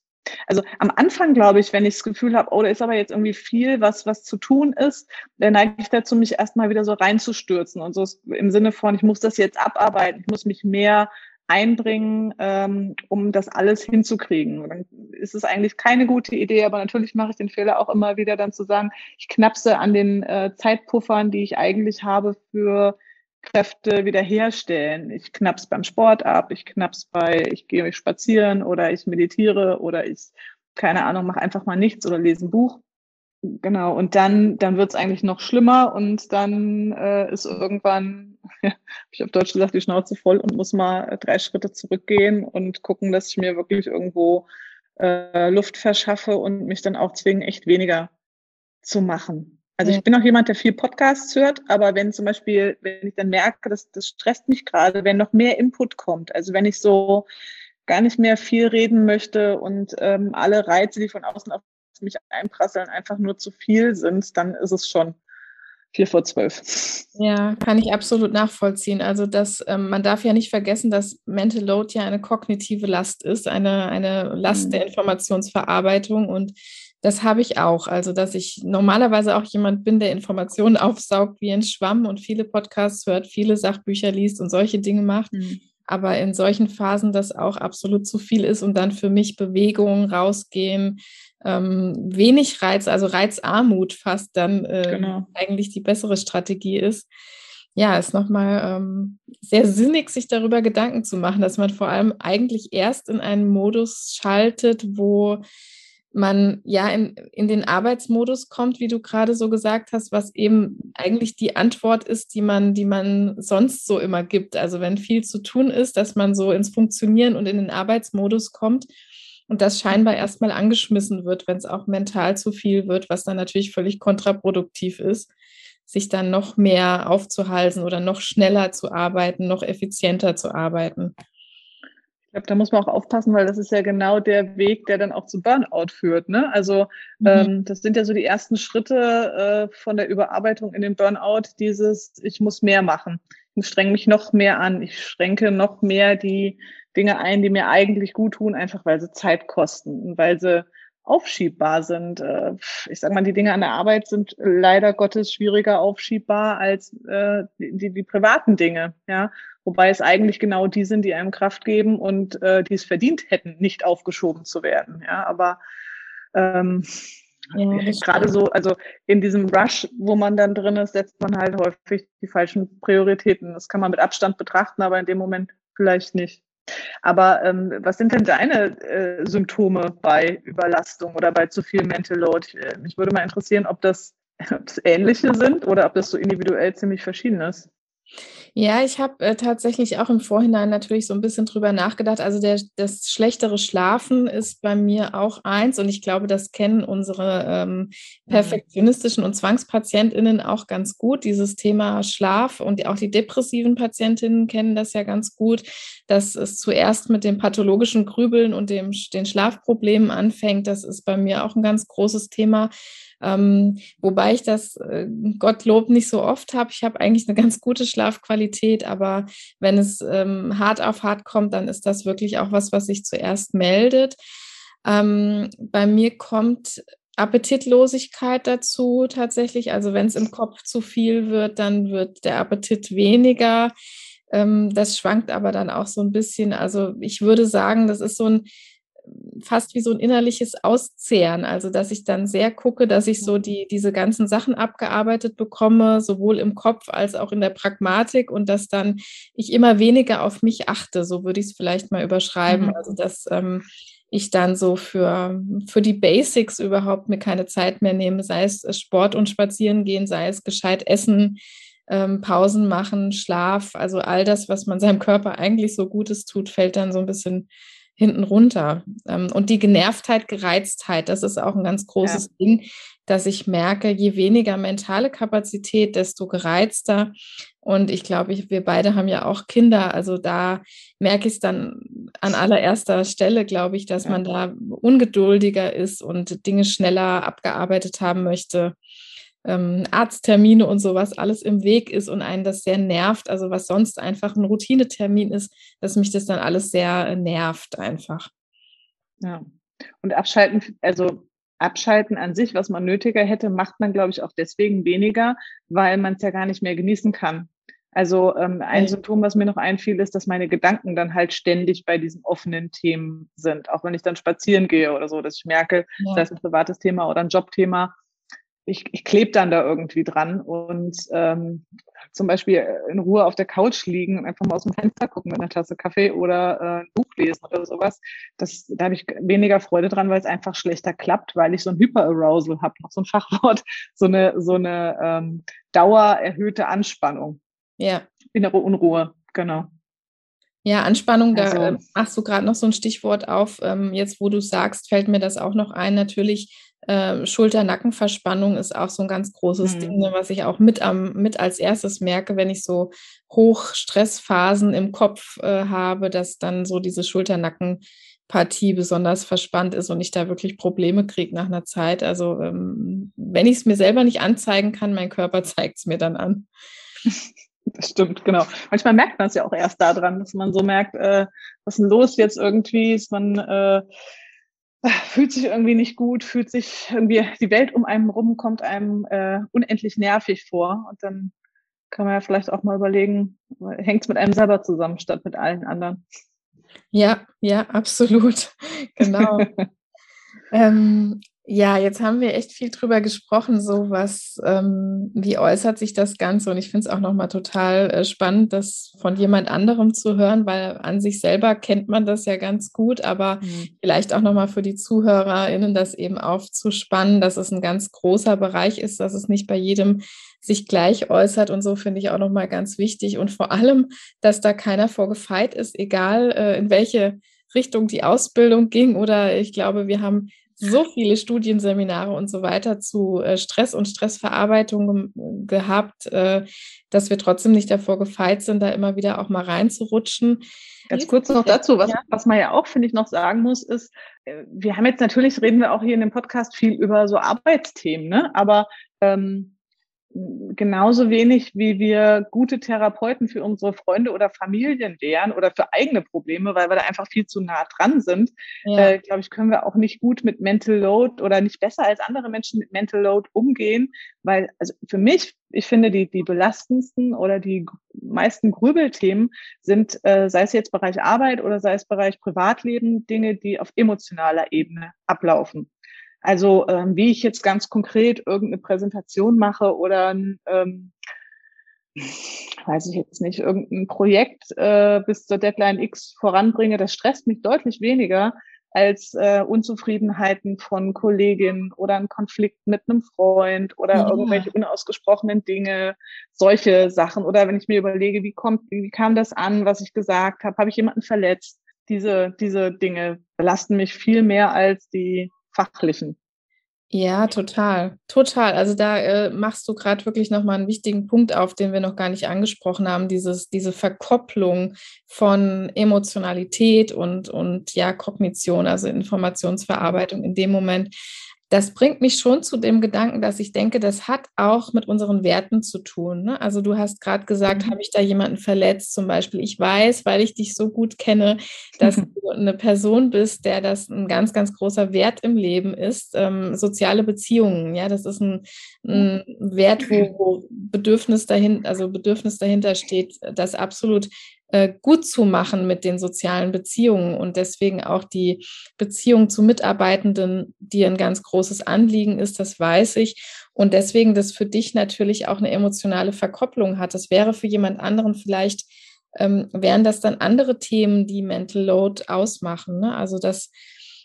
also am Anfang glaube ich, wenn ich das Gefühl habe, oh, da ist aber jetzt irgendwie viel, was, was zu tun ist, dann neige ich dazu, mich erstmal wieder so reinzustürzen und so im Sinne von, ich muss das jetzt abarbeiten, ich muss mich mehr einbringen, ähm, um das alles hinzukriegen. Und dann ist es eigentlich keine gute Idee, aber natürlich mache ich den Fehler auch immer wieder dann zu sagen, ich knapse an den äh, Zeitpuffern, die ich eigentlich habe für Kräfte wiederherstellen. Ich knaps beim Sport ab, ich knaps bei, ich gehe spazieren oder ich meditiere oder ich, keine Ahnung, mache einfach mal nichts oder lese ein Buch. Genau, und dann, dann wird's eigentlich noch schlimmer und dann äh, ist irgendwann, ja, ich auf Deutsch gesagt, die Schnauze voll und muss mal drei Schritte zurückgehen und gucken, dass ich mir wirklich irgendwo äh, Luft verschaffe und mich dann auch zwingen, echt weniger zu machen. Also ich bin auch jemand, der viel Podcasts hört, aber wenn zum Beispiel, wenn ich dann merke, dass das stresst mich gerade, wenn noch mehr Input kommt, also wenn ich so gar nicht mehr viel reden möchte und ähm, alle Reize, die von außen auf mich einprasseln, einfach nur zu viel sind, dann ist es schon vier vor zwölf. Ja, kann ich absolut nachvollziehen. Also dass ähm, man darf ja nicht vergessen, dass Mental Load ja eine kognitive Last ist, eine, eine Last mhm. der Informationsverarbeitung und das habe ich auch. Also, dass ich normalerweise auch jemand bin, der Informationen aufsaugt wie ein Schwamm und viele Podcasts hört, viele Sachbücher liest und solche Dinge macht. Mhm. Aber in solchen Phasen das auch absolut zu viel ist und dann für mich Bewegung, rausgehen, ähm, wenig Reiz, also Reizarmut fast dann äh, genau. eigentlich die bessere Strategie ist. Ja, ist nochmal ähm, sehr sinnig, sich darüber Gedanken zu machen, dass man vor allem eigentlich erst in einen Modus schaltet, wo man ja in, in den Arbeitsmodus kommt, wie du gerade so gesagt hast, was eben eigentlich die Antwort ist, die man, die man sonst so immer gibt. Also wenn viel zu tun ist, dass man so ins Funktionieren und in den Arbeitsmodus kommt und das scheinbar erstmal angeschmissen wird, wenn es auch mental zu viel wird, was dann natürlich völlig kontraproduktiv ist, sich dann noch mehr aufzuhalsen oder noch schneller zu arbeiten, noch effizienter zu arbeiten. Ich glaube, da muss man auch aufpassen, weil das ist ja genau der Weg, der dann auch zu Burnout führt. Ne? Also mhm. ähm, das sind ja so die ersten Schritte äh, von der Überarbeitung in den Burnout, dieses, ich muss mehr machen. Ich strenge mich noch mehr an. Ich schränke noch mehr die Dinge ein, die mir eigentlich gut tun, einfach weil sie Zeit kosten und weil sie aufschiebbar sind. Äh, ich sage mal, die Dinge an der Arbeit sind leider Gottes schwieriger aufschiebbar als äh, die, die privaten Dinge. Ja, Wobei es eigentlich genau die sind, die einem Kraft geben und äh, die es verdient hätten, nicht aufgeschoben zu werden. Ja, aber ähm, ja, gerade so, also in diesem Rush, wo man dann drin ist, setzt man halt häufig die falschen Prioritäten. Das kann man mit Abstand betrachten, aber in dem Moment vielleicht nicht. Aber ähm, was sind denn deine äh, Symptome bei Überlastung oder bei zu viel Mental Load? Äh, mich würde mal interessieren, ob das, ob das ähnliche sind oder ob das so individuell ziemlich verschieden ist. Ja, ich habe äh, tatsächlich auch im Vorhinein natürlich so ein bisschen drüber nachgedacht. Also der, das schlechtere Schlafen ist bei mir auch eins und ich glaube, das kennen unsere ähm, mhm. perfektionistischen und Zwangspatientinnen auch ganz gut. Dieses Thema Schlaf und auch die depressiven Patientinnen kennen das ja ganz gut, dass es zuerst mit dem pathologischen Grübeln und dem, den Schlafproblemen anfängt. Das ist bei mir auch ein ganz großes Thema. Ähm, wobei ich das äh, Gottlob nicht so oft habe. Ich habe eigentlich eine ganz gute Schlafqualität, aber wenn es ähm, hart auf hart kommt, dann ist das wirklich auch was, was sich zuerst meldet. Ähm, bei mir kommt Appetitlosigkeit dazu tatsächlich. Also wenn es im Kopf zu viel wird, dann wird der Appetit weniger. Ähm, das schwankt aber dann auch so ein bisschen. Also ich würde sagen, das ist so ein fast wie so ein innerliches Auszehren. Also, dass ich dann sehr gucke, dass ich so die, diese ganzen Sachen abgearbeitet bekomme, sowohl im Kopf als auch in der Pragmatik und dass dann ich immer weniger auf mich achte. So würde ich es vielleicht mal überschreiben. Mhm. Also, dass ähm, ich dann so für, für die Basics überhaupt mir keine Zeit mehr nehme, sei es Sport und Spazieren gehen, sei es gescheit essen, ähm, Pausen machen, Schlaf, also all das, was man seinem Körper eigentlich so Gutes tut, fällt dann so ein bisschen hinten runter. Ähm, und die Genervtheit, Gereiztheit, das ist auch ein ganz großes ja. Ding, dass ich merke, je weniger mentale Kapazität, desto gereizter. Und ich glaube, wir beide haben ja auch Kinder. Also da merke ich es dann an allererster Stelle, glaube ich, dass ja. man da ungeduldiger ist und Dinge schneller abgearbeitet haben möchte ähm, Arzttermine und sowas alles im Weg ist und einen das sehr nervt, also was sonst einfach ein Routinetermin ist, dass mich das dann alles sehr äh, nervt einfach. Ja. Und abschalten, also abschalten an sich, was man nötiger hätte, macht man, glaube ich, auch deswegen weniger, weil man es ja gar nicht mehr genießen kann. Also ähm, ein Symptom, was mir noch einfiel, ist, dass meine Gedanken dann halt ständig bei diesen offenen Themen sind. Auch wenn ich dann spazieren gehe oder so, dass ich merke, ja. sei es ein privates Thema oder ein Jobthema, ich, ich klebe dann da irgendwie dran und ähm, zum Beispiel in Ruhe auf der Couch liegen und einfach mal aus dem Fenster gucken mit einer Tasse Kaffee oder äh, ein Buch lesen oder sowas. Das, da habe ich weniger Freude dran, weil es einfach schlechter klappt, weil ich so ein Hyperarousal habe, noch so ein Fachwort, so eine, so eine ähm, dauererhöhte Anspannung. Ja. Innere Unruhe, genau. Ja, Anspannung, da also, äh, machst du gerade noch so ein Stichwort auf. Ähm, jetzt, wo du sagst, fällt mir das auch noch ein. Natürlich, äh, Schulter-Nackenverspannung ist auch so ein ganz großes mhm. Ding, ne, was ich auch mit, am, mit als erstes merke, wenn ich so Hochstressphasen im Kopf äh, habe, dass dann so diese Schulter-Nacken-Partie besonders verspannt ist und ich da wirklich Probleme kriege nach einer Zeit. Also, ähm, wenn ich es mir selber nicht anzeigen kann, mein Körper zeigt es mir dann an. Das stimmt, genau. Manchmal merkt man es ja auch erst daran, dass man so merkt, äh, was ist denn los jetzt irgendwie? Ist man äh, fühlt sich irgendwie nicht gut, fühlt sich irgendwie die Welt um einen rum, kommt einem äh, unendlich nervig vor. Und dann kann man ja vielleicht auch mal überlegen, hängt es mit einem selber zusammen statt mit allen anderen. Ja, ja, absolut. Genau. ähm, ja, jetzt haben wir echt viel drüber gesprochen, so was, ähm, wie äußert sich das Ganze? Und ich finde es auch nochmal total äh, spannend, das von jemand anderem zu hören, weil an sich selber kennt man das ja ganz gut, aber mhm. vielleicht auch nochmal für die ZuhörerInnen das eben aufzuspannen, dass es ein ganz großer Bereich ist, dass es nicht bei jedem sich gleich äußert und so finde ich auch nochmal ganz wichtig. Und vor allem, dass da keiner vorgefeit ist, egal äh, in welche Richtung die Ausbildung ging oder ich glaube, wir haben so viele Studienseminare und so weiter zu äh, Stress und Stressverarbeitung gehabt, äh, dass wir trotzdem nicht davor gefeit sind, da immer wieder auch mal reinzurutschen. Ganz kurz noch dazu, was, was man ja auch, finde ich, noch sagen muss, ist, äh, wir haben jetzt natürlich, reden wir auch hier in dem Podcast viel über so Arbeitsthemen, ne? aber ähm, genauso wenig, wie wir gute Therapeuten für unsere Freunde oder Familien wären oder für eigene Probleme, weil wir da einfach viel zu nah dran sind, ja. äh, glaube ich, können wir auch nicht gut mit Mental Load oder nicht besser als andere Menschen mit Mental Load umgehen, weil also für mich, ich finde, die, die belastendsten oder die meisten Grübelthemen sind, äh, sei es jetzt Bereich Arbeit oder sei es Bereich Privatleben, Dinge, die auf emotionaler Ebene ablaufen. Also ähm, wie ich jetzt ganz konkret irgendeine Präsentation mache oder ein, ähm, weiß ich jetzt nicht, irgendein Projekt äh, bis zur Deadline X voranbringe, das stresst mich deutlich weniger als äh, Unzufriedenheiten von Kolleginnen oder ein Konflikt mit einem Freund oder ja. irgendwelche unausgesprochenen Dinge, solche Sachen. Oder wenn ich mir überlege, wie kommt, wie kam das an, was ich gesagt habe, habe ich jemanden verletzt? Diese, diese Dinge belasten mich viel mehr als die fachlichen. Ja, total, total. Also da äh, machst du gerade wirklich nochmal einen wichtigen Punkt auf, den wir noch gar nicht angesprochen haben, dieses, diese Verkopplung von Emotionalität und, und ja, Kognition, also Informationsverarbeitung in dem Moment das bringt mich schon zu dem Gedanken, dass ich denke, das hat auch mit unseren Werten zu tun. Ne? Also du hast gerade gesagt, mhm. habe ich da jemanden verletzt zum Beispiel? Ich weiß, weil ich dich so gut kenne, dass du eine Person bist, der das ein ganz, ganz großer Wert im Leben ist. Ähm, soziale Beziehungen, ja, das ist ein, ein Wert, wo, wo Bedürfnis dahin, also Bedürfnis dahinter steht, das absolut gut zu machen mit den sozialen Beziehungen und deswegen auch die Beziehung zu Mitarbeitenden, die ein ganz großes Anliegen ist, das weiß ich. Und deswegen das für dich natürlich auch eine emotionale Verkopplung hat. Das wäre für jemand anderen vielleicht, ähm, wären das dann andere Themen, die Mental Load ausmachen. Ne? Also das,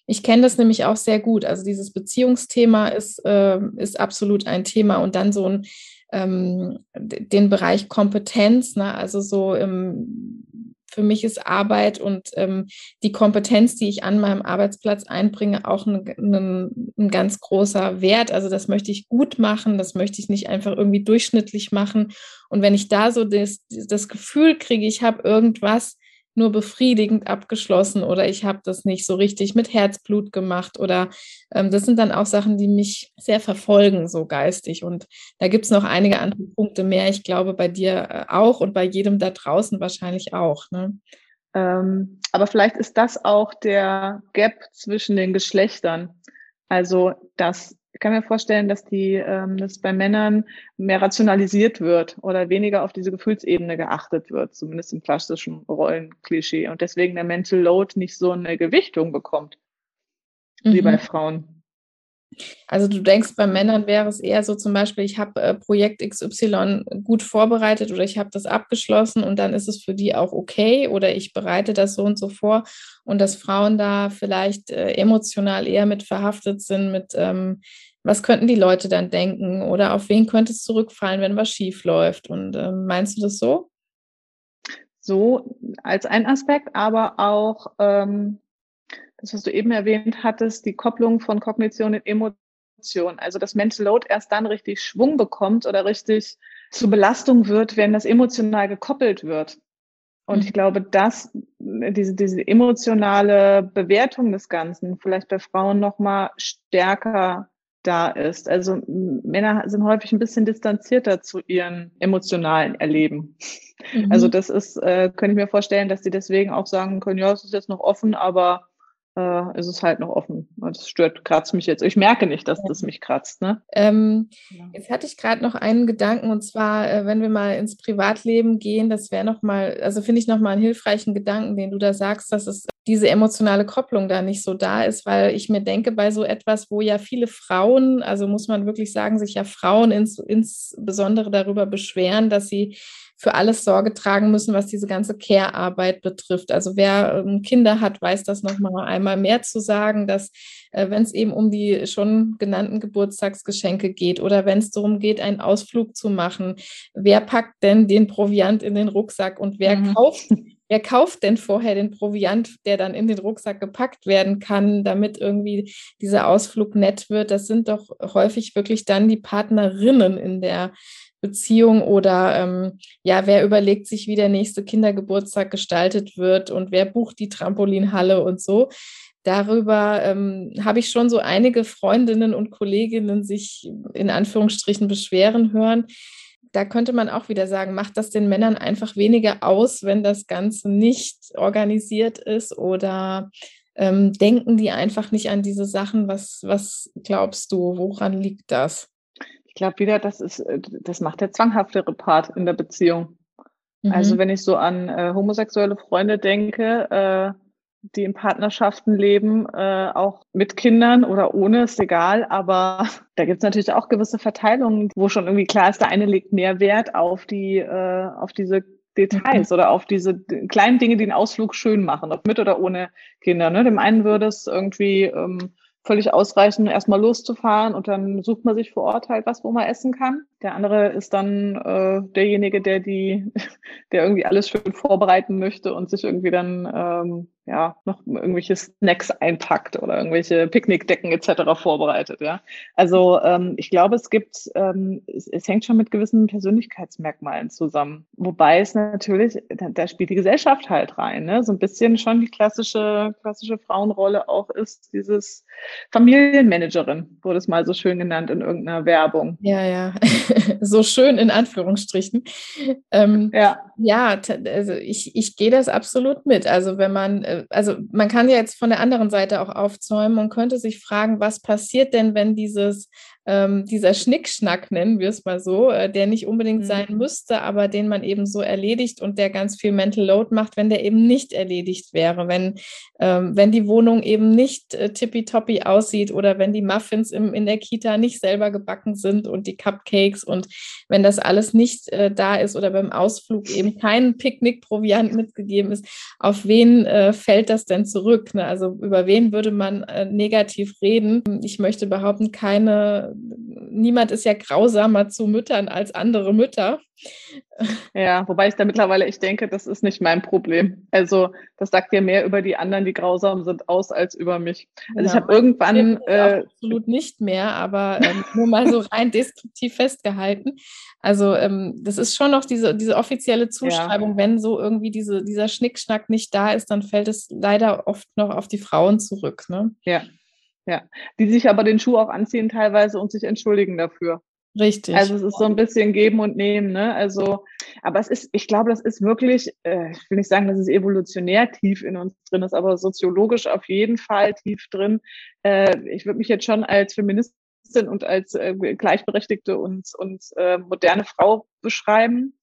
ich kenne das nämlich auch sehr gut. Also dieses Beziehungsthema ist, äh, ist absolut ein Thema und dann so ein ähm, den Bereich Kompetenz, ne? also so im, für mich ist Arbeit und ähm, die Kompetenz, die ich an meinem Arbeitsplatz einbringe, auch ein, ein, ein, ganz großer Wert. Also das möchte ich gut machen, das möchte ich nicht einfach irgendwie durchschnittlich machen. Und wenn ich da so das, das Gefühl kriege, ich habe irgendwas nur befriedigend abgeschlossen oder ich habe das nicht so richtig mit Herzblut gemacht oder ähm, das sind dann auch Sachen, die mich sehr verfolgen, so geistig. Und da gibt es noch einige andere Punkte mehr. Ich glaube, bei dir äh, auch und bei jedem da draußen wahrscheinlich auch. Ne? Ähm, aber vielleicht ist das auch der Gap zwischen den Geschlechtern. Also, dass Ich kann mir vorstellen, dass die, ähm, dass bei Männern mehr rationalisiert wird oder weniger auf diese Gefühlsebene geachtet wird, zumindest im klassischen Rollenklischee. Und deswegen der Mental Load nicht so eine Gewichtung bekommt mhm. wie bei mhm. Frauen. Also du denkst, bei Männern wäre es eher so zum Beispiel, ich habe äh, Projekt XY gut vorbereitet oder ich habe das abgeschlossen und dann ist es für die auch okay oder ich bereite das so und so vor und dass Frauen da vielleicht äh, emotional eher mit verhaftet sind, mit ähm, was könnten die Leute dann denken oder auf wen könnte es zurückfallen, wenn was schief läuft und äh, meinst du das so? So als ein Aspekt, aber auch ähm das, was du eben erwähnt hattest, die Kopplung von Kognition und Emotion. Also das Mental Load erst dann richtig Schwung bekommt oder richtig zur Belastung wird, wenn das emotional gekoppelt wird. Und ich mhm. glaube, dass diese, diese emotionale Bewertung des Ganzen vielleicht bei Frauen noch mal stärker da ist. Also Männer sind häufig ein bisschen distanzierter zu ihren emotionalen Erleben. Mhm. Also das ist, äh, könnte ich mir vorstellen, dass sie deswegen auch sagen können, ja, es ist jetzt noch offen, aber äh, ist es halt noch offen. Das stört, kratzt mich jetzt. Ich merke nicht, dass das mich kratzt. Ne? Ähm. Jetzt hatte ich gerade noch einen Gedanken und zwar, äh, wenn wir mal ins Privatleben gehen, das wäre nochmal, also finde ich nochmal einen hilfreichen Gedanken, den du da sagst, dass es diese emotionale Kopplung da nicht so da ist, weil ich mir denke, bei so etwas, wo ja viele Frauen, also muss man wirklich sagen, sich ja Frauen ins, insbesondere darüber beschweren, dass sie für alles Sorge tragen müssen, was diese ganze Care-Arbeit betrifft. Also wer ähm, Kinder hat, weiß das noch mal einmal mehr zu sagen, dass äh, wenn es eben um die schon genannten Geburtstagsgeschenke geht oder wenn es darum geht, einen Ausflug zu machen, wer packt denn den Proviant in den Rucksack und wer mhm. kauft Wer kauft denn vorher den Proviant, der dann in den Rucksack gepackt werden kann, damit irgendwie dieser Ausflug nett wird? Das sind doch häufig wirklich dann die Partnerinnen in der Beziehung oder ähm, ja, wer überlegt sich, wie der nächste Kindergeburtstag gestaltet wird und wer bucht die Trampolinhalle und so. Darüber ähm, habe ich schon so einige Freundinnen und Kolleginnen sich in Anführungsstrichen beschweren hören. Da könnte man auch wieder sagen, macht das den Männern einfach weniger aus, wenn das Ganze nicht organisiert ist oder ähm, denken die einfach nicht an diese Sachen? Was, was glaubst du, woran liegt das? glaube wieder, das ist, äh, das macht der zwanghaftere Part in der Beziehung. Mhm. Also wenn ich so an äh, homosexuelle Freunde denke, äh, die in Partnerschaften leben, äh, auch mit Kindern oder ohne, ist egal. Aber da gibt es natürlich auch gewisse Verteilungen, wo schon irgendwie klar ist, der eine legt mehr Wert auf die, äh, auf diese Details mhm. oder auf diese kleinen Dinge, die den Ausflug schön machen, ob mit oder ohne Kinder. Ne? Dem einen würde es irgendwie ähm, völlig ausreichen, erstmal loszufahren und dann sucht man sich vor Ort halt was, wo man essen kann. Der andere ist dann äh, derjenige, der die, der irgendwie alles schön vorbereiten möchte und sich irgendwie dann ähm, ja, noch irgendwelche Snacks einpackt oder irgendwelche Picknickdecken etc. vorbereitet. Ja, also ähm, ich glaube, es gibt, ähm, es, es hängt schon mit gewissen Persönlichkeitsmerkmalen zusammen. Wobei es natürlich, da, da spielt die Gesellschaft halt rein, ne? so ein bisschen schon die klassische klassische Frauenrolle auch ist dieses Familienmanagerin wurde es mal so schön genannt in irgendeiner Werbung. Ja, ja, so schön in Anführungsstrichen. Ähm, ja, ja, also ich ich gehe das absolut mit. Also wenn man äh, also man kann ja jetzt von der anderen Seite auch aufzäumen und könnte sich fragen, was passiert denn, wenn dieses ähm, dieser Schnickschnack, nennen wir es mal so, äh, der nicht unbedingt mhm. sein müsste, aber den man eben so erledigt und der ganz viel Mental Load macht, wenn der eben nicht erledigt wäre, wenn, ähm, wenn die Wohnung eben nicht äh, tippitoppi aussieht oder wenn die Muffins im, in der Kita nicht selber gebacken sind und die Cupcakes und wenn das alles nicht äh, da ist oder beim Ausflug eben kein Picknickproviant mitgegeben ist, auf wen äh, fällt das denn zurück? Ne? Also über wen würde man äh, negativ reden? Ich möchte behaupten, keine niemand ist ja grausamer zu Müttern als andere Mütter. Ja, wobei ich da mittlerweile ich denke, das ist nicht mein Problem. Also das sagt ja mehr über die anderen, die grausam sind, aus als über mich. Also ja, ich habe irgendwann äh, absolut nicht mehr, aber ähm, nur mal so rein deskriptiv festgehalten. Also ähm, das ist schon noch diese, diese offizielle Zuschreibung, ja. wenn so irgendwie diese, dieser Schnickschnack nicht da ist, dann fällt es leider oft noch auf die Frauen zurück. Ne? Ja, ja, die sich aber den Schuh auch anziehen teilweise und sich entschuldigen dafür. Richtig. Also es ist so ein bisschen geben und nehmen, ne? Also, aber es ist, ich glaube, das ist wirklich, äh, ich will nicht sagen, dass es evolutionär tief in uns drin ist, aber soziologisch auf jeden Fall tief drin. Äh, ich würde mich jetzt schon als Feministin und als äh, gleichberechtigte und, und äh, moderne Frau beschreiben.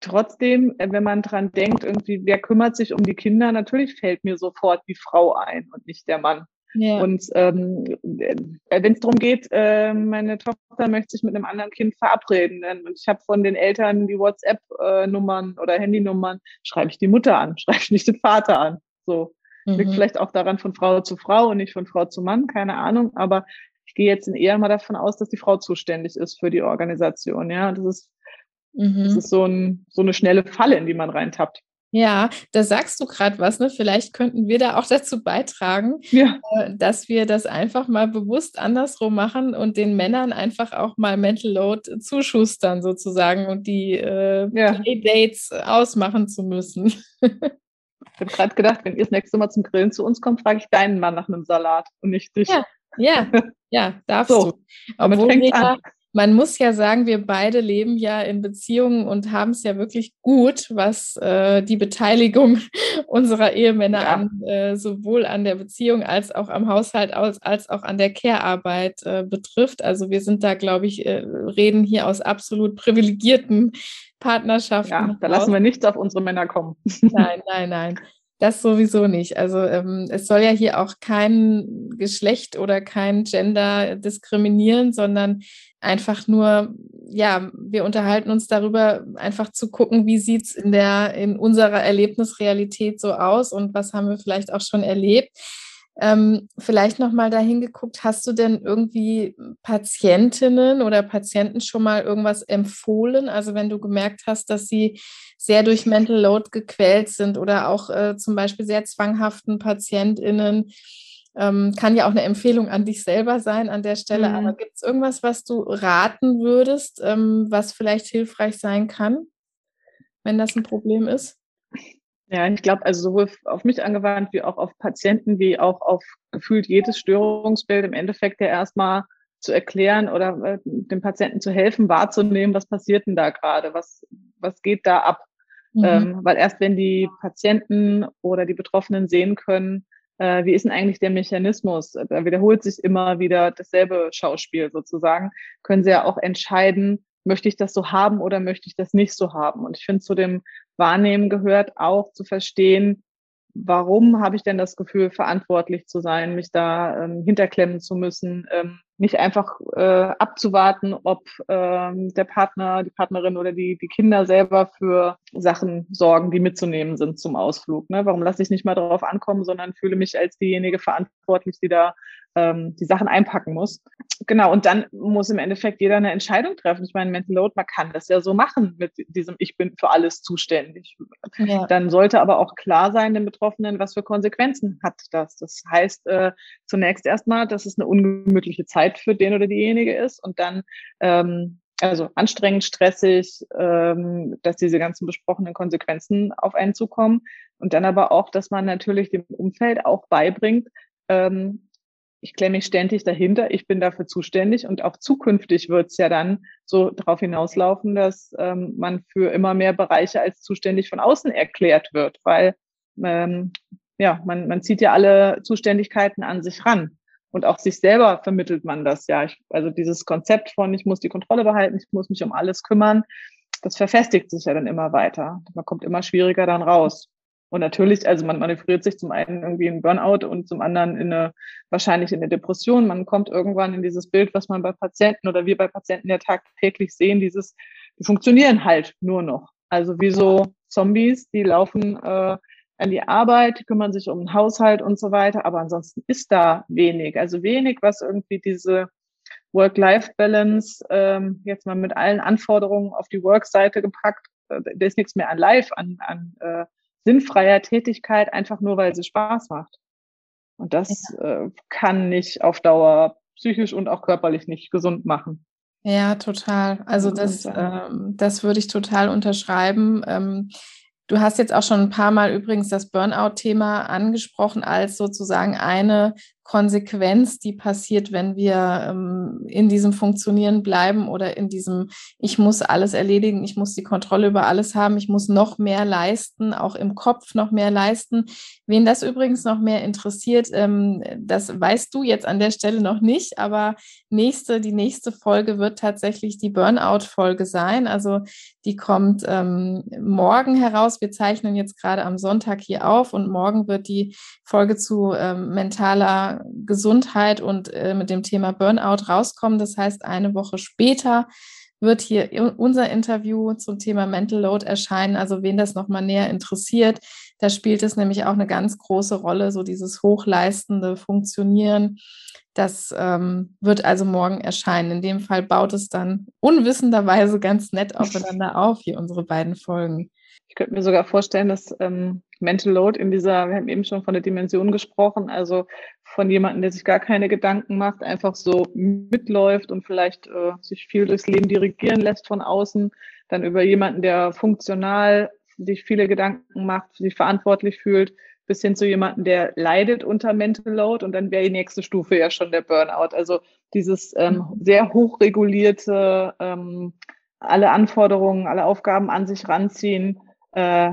Trotzdem, äh, wenn man dran denkt, irgendwie, wer kümmert sich um die Kinder, natürlich fällt mir sofort die Frau ein und nicht der Mann. Ja. Und ähm, äh, wenn es darum geht, äh, meine Tochter möchte sich mit einem anderen Kind verabreden und ich habe von den Eltern die WhatsApp-Nummern oder Handynummern, schreibe ich die Mutter an, schreibe ich nicht den Vater an. So mhm. liegt vielleicht auch daran von Frau zu Frau und nicht von Frau zu Mann, keine Ahnung. Aber ich gehe jetzt eher mal davon aus, dass die Frau zuständig ist für die Organisation. Ja, das ist mhm. das ist so, ein, so eine schnelle Falle, in die man reintappt. Ja, da sagst du gerade was, ne? Vielleicht könnten wir da auch dazu beitragen, ja. äh, dass wir das einfach mal bewusst andersrum machen und den Männern einfach auch mal Mental Load zuschustern sozusagen und die äh, ja. Dates ausmachen zu müssen. ich habe gerade gedacht, wenn ihr das nächste Mal zum Grillen zu uns kommt, frage ich deinen Mann nach einem Salat und nicht dich. Ja, ja, ja darfst so, du. Obwohl wir, an man muss ja sagen, wir beide leben ja in Beziehungen und haben es ja wirklich gut, was äh, die Beteiligung unserer Ehemänner ja. an, äh, sowohl an der Beziehung als auch am Haushalt als, als auch an der Care-Arbeit äh, betrifft. Also wir sind da, glaube ich, äh, reden hier aus absolut privilegierten Partnerschaften. Ja, da lassen wir nichts auf unsere Männer kommen. Nein, nein, nein. Das sowieso nicht. Also ähm, es soll ja hier auch kein Geschlecht oder kein Gender diskriminieren, sondern einfach nur, ja, wir unterhalten uns darüber, einfach zu gucken, wie sieht es in der, in unserer Erlebnisrealität so aus und was haben wir vielleicht auch schon erlebt. Ähm, vielleicht nochmal dahin geguckt, hast du denn irgendwie Patientinnen oder Patienten schon mal irgendwas empfohlen? Also wenn du gemerkt hast, dass sie sehr durch Mental Load gequält sind oder auch äh, zum Beispiel sehr zwanghaften PatientInnen, ähm, kann ja auch eine Empfehlung an dich selber sein an der Stelle. Mhm. Aber gibt es irgendwas, was du raten würdest, ähm, was vielleicht hilfreich sein kann, wenn das ein Problem ist? Ja, ich glaube, also sowohl auf mich angewandt wie auch auf Patienten, wie auch auf gefühlt jedes Störungsbild im Endeffekt ja erstmal zu erklären oder äh, dem Patienten zu helfen, wahrzunehmen, was passiert denn da gerade, was, was geht da ab. Mhm. Ähm, weil erst wenn die Patienten oder die Betroffenen sehen können, äh, wie ist denn eigentlich der Mechanismus, da wiederholt sich immer wieder dasselbe Schauspiel sozusagen, können sie ja auch entscheiden, möchte ich das so haben oder möchte ich das nicht so haben? Und ich finde, zu dem Wahrnehmen gehört auch zu verstehen, warum habe ich denn das Gefühl, verantwortlich zu sein, mich da ähm, hinterklemmen zu müssen, ähm, nicht einfach äh, abzuwarten, ob ähm, der Partner, die Partnerin oder die, die Kinder selber für Sachen sorgen, die mitzunehmen sind zum Ausflug. Ne? Warum lasse ich nicht mal darauf ankommen, sondern fühle mich als diejenige verantwortlich, die da ähm, die Sachen einpacken muss. Genau, und dann muss im Endeffekt jeder eine Entscheidung treffen. Ich meine, Mental Load, man kann das ja so machen mit diesem Ich bin für alles zuständig. Ja. Dann sollte aber auch klar sein den Betroffenen, was für Konsequenzen hat das. Das heißt äh, zunächst erstmal, dass es eine ungemütliche Zeit für den oder diejenige ist und dann ähm, also anstrengend, stressig, ähm, dass diese ganzen besprochenen Konsequenzen auf einen zukommen. Und dann aber auch, dass man natürlich dem Umfeld auch beibringt, ähm, ich klemme mich ständig dahinter, ich bin dafür zuständig und auch zukünftig wird es ja dann so darauf hinauslaufen, dass ähm, man für immer mehr Bereiche als zuständig von außen erklärt wird, weil ähm, ja, man, man zieht ja alle Zuständigkeiten an sich ran. Und auch sich selber vermittelt man das ja. Ich, also dieses Konzept von, ich muss die Kontrolle behalten, ich muss mich um alles kümmern, das verfestigt sich ja dann immer weiter. Man kommt immer schwieriger dann raus. Und natürlich, also man manövriert sich zum einen irgendwie in Burnout und zum anderen in eine, wahrscheinlich in eine Depression. Man kommt irgendwann in dieses Bild, was man bei Patienten oder wir bei Patienten ja tagtäglich sehen, dieses, die funktionieren halt nur noch. Also wie so Zombies, die laufen äh, an die Arbeit, kümmern sich um den Haushalt und so weiter, aber ansonsten ist da wenig. Also wenig, was irgendwie diese Work-Life-Balance ähm, jetzt mal mit allen Anforderungen auf die Work-Seite gepackt, äh, da ist nichts mehr an Live, an, an äh, sinnfreier Tätigkeit, einfach nur weil sie Spaß macht. Und das ja. äh, kann nicht auf Dauer psychisch und auch körperlich nicht gesund machen. Ja, total. Also das, ähm, das würde ich total unterschreiben. Ähm, du hast jetzt auch schon ein paar Mal übrigens das Burnout-Thema angesprochen als sozusagen eine Konsequenz, die passiert, wenn wir ähm, in diesem Funktionieren bleiben oder in diesem, ich muss alles erledigen, ich muss die Kontrolle über alles haben, ich muss noch mehr leisten, auch im Kopf noch mehr leisten. Wen das übrigens noch mehr interessiert, ähm, das weißt du jetzt an der Stelle noch nicht, aber nächste, die nächste Folge wird tatsächlich die Burnout-Folge sein. Also die kommt ähm, morgen heraus. Wir zeichnen jetzt gerade am Sonntag hier auf und morgen wird die Folge zu ähm, Gesundheit und äh, mit dem Thema Burnout rauskommen. Das heißt, eine Woche später wird hier unser Interview zum Thema Mental Load erscheinen. Also wen das nochmal näher interessiert, da spielt es nämlich auch eine ganz große Rolle, so dieses hochleistende Funktionieren. Das ähm, wird also morgen erscheinen. In dem Fall baut es dann unwissenderweise ganz nett aufeinander auf, hier unsere beiden Folgen. Ich könnte mir sogar vorstellen, dass ähm, Mental Load in dieser, wir haben eben schon von der Dimension gesprochen, also von jemandem, der sich gar keine Gedanken macht, einfach so mitläuft und vielleicht äh, sich viel durchs Leben dirigieren lässt von außen, dann über jemanden, der funktional sich viele Gedanken macht, sich verantwortlich fühlt, bis hin zu jemandem, der leidet unter Mental Load. Und dann wäre die nächste Stufe ja schon der Burnout. Also dieses ähm, sehr hochregulierte, ähm, alle Anforderungen, alle Aufgaben an sich ranziehen, äh,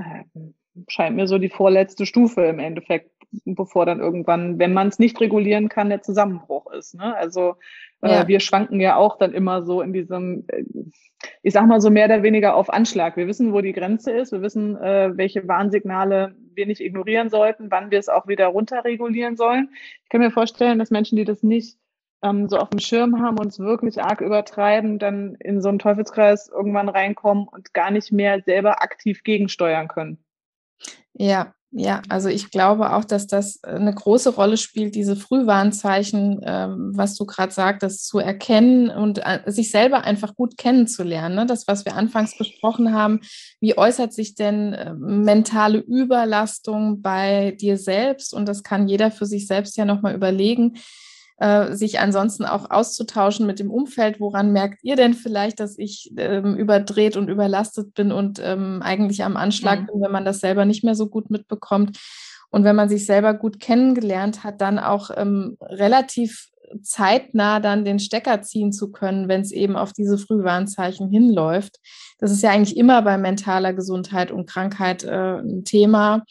scheint mir so die vorletzte Stufe im Endeffekt, bevor dann irgendwann, wenn man es nicht regulieren kann, der Zusammenbruch ist. Ne? Also äh, ja. wir schwanken ja auch dann immer so in diesem, äh, ich sag mal so mehr oder weniger auf Anschlag. Wir wissen, wo die Grenze ist, wir wissen, äh, welche Warnsignale wir nicht ignorieren sollten, wann wir es auch wieder runterregulieren sollen. Ich kann mir vorstellen, dass Menschen, die das nicht ähm, so auf dem Schirm haben und es wirklich arg übertreiben, dann in so einen Teufelskreis irgendwann reinkommen und gar nicht mehr selber aktiv gegensteuern können. Ja, ja, also ich glaube auch, dass das eine große Rolle spielt, diese Frühwarnzeichen, ähm, was du gerade sagtest, zu erkennen und äh, sich selber einfach gut kennenzulernen. Ne? Das, was wir anfangs besprochen haben, wie äußert sich denn äh, mentale Überlastung bei dir selbst? Und das kann jeder für sich selbst ja nochmal überlegen äh, sich ansonsten auch auszutauschen mit dem Umfeld. Woran merkt ihr denn vielleicht, dass ich ähm, überdreht und überlastet bin und ähm, eigentlich am Anschlag mhm. bin, wenn man das selber nicht mehr so gut mitbekommt? Und wenn man sich selber gut kennengelernt hat, dann auch ähm, relativ zeitnah dann den Stecker ziehen zu können, wenn es eben auf diese Frühwarnzeichen hinläuft. Das ist ja eigentlich immer bei mentaler Gesundheit und Krankheit äh, ein Thema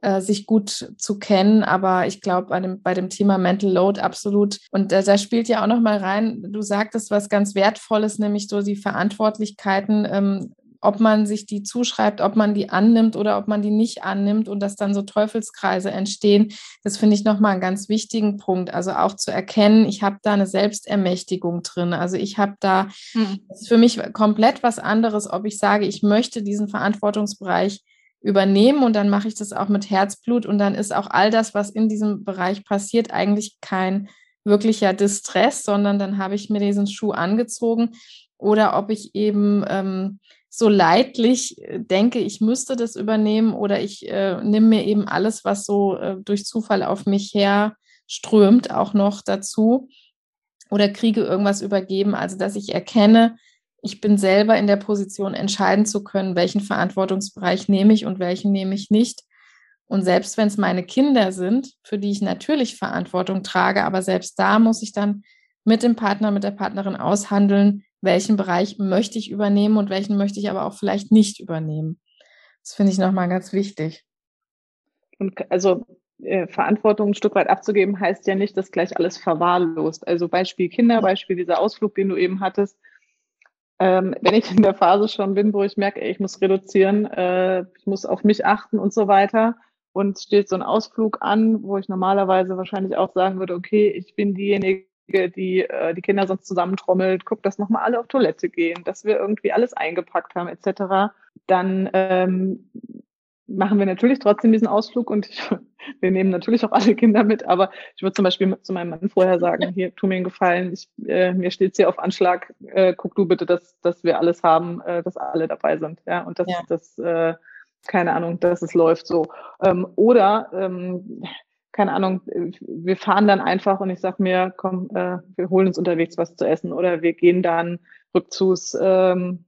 äh, sich gut zu kennen. Aber ich glaube, bei dem, bei dem Thema Mental Load absolut. Und äh, da spielt ja auch noch mal rein, du sagtest was ganz Wertvolles, nämlich so die Verantwortlichkeiten, ähm, ob man sich die zuschreibt, ob man die annimmt oder ob man die nicht annimmt und dass dann so Teufelskreise entstehen. Das finde ich nochmal einen ganz wichtigen Punkt. Also auch zu erkennen, ich habe da eine Selbstermächtigung drin. Also ich habe da, hm. das ist für mich komplett was anderes, ob ich sage, ich möchte diesen Verantwortungsbereich übernehmen und dann mache ich das auch mit Herzblut und dann ist auch all das, was in diesem Bereich passiert, eigentlich kein wirklicher Distress, sondern dann habe ich mir diesen Schuh angezogen oder ob ich eben ähm, so leidlich äh, denke, ich müsste das übernehmen oder ich äh, nehme mir eben alles, was so äh, durch Zufall auf mich her strömt, auch noch dazu oder kriege irgendwas übergeben. Also dass ich erkenne, ich bin selber in der Position, entscheiden zu können, welchen Verantwortungsbereich nehme ich und welchen nehme ich nicht. Und selbst wenn es meine Kinder sind, für die ich natürlich Verantwortung trage, aber selbst da muss ich dann mit dem Partner, mit der Partnerin aushandeln, welchen Bereich möchte ich übernehmen und welchen möchte ich aber auch vielleicht nicht übernehmen. Das finde ich nochmal ganz wichtig. Und also äh, Verantwortung ein Stück weit abzugeben, heißt ja nicht, dass gleich alles verwahrlost. Also Beispiel Kinder, Beispiel dieser Ausflug, den du eben hattest ähm, wenn ich in der Phase schon bin, wo ich merke, ey, ich muss reduzieren, äh, ich muss auf mich achten und so weiter. Und steht so ein Ausflug an, wo ich normalerweise wahrscheinlich auch sagen würde, okay, ich bin diejenige, die äh, die Kinder sonst zusammentrommelt, guckt, dass nochmal alle auf Toilette gehen, dass wir irgendwie alles eingepackt haben, etc. Dann ähm, machen wir natürlich trotzdem diesen Ausflug und ich, wir nehmen natürlich auch alle Kinder mit, aber ich würde zum Beispiel zu meinem Mann vorher sagen, hier, tu mir einen Gefallen, ich, äh, mir steht's hier auf Anschlag, äh, guck du bitte, dass, dass wir alles haben, äh, dass alle dabei sind, ja, und dass ja. das, äh, keine Ahnung, dass es läuft so. Ähm, oder, ähm, keine Ahnung, wir fahren dann einfach und ich sag mir, komm, äh, wir holen uns unterwegs was zu essen oder wir gehen dann rückzugs ähm,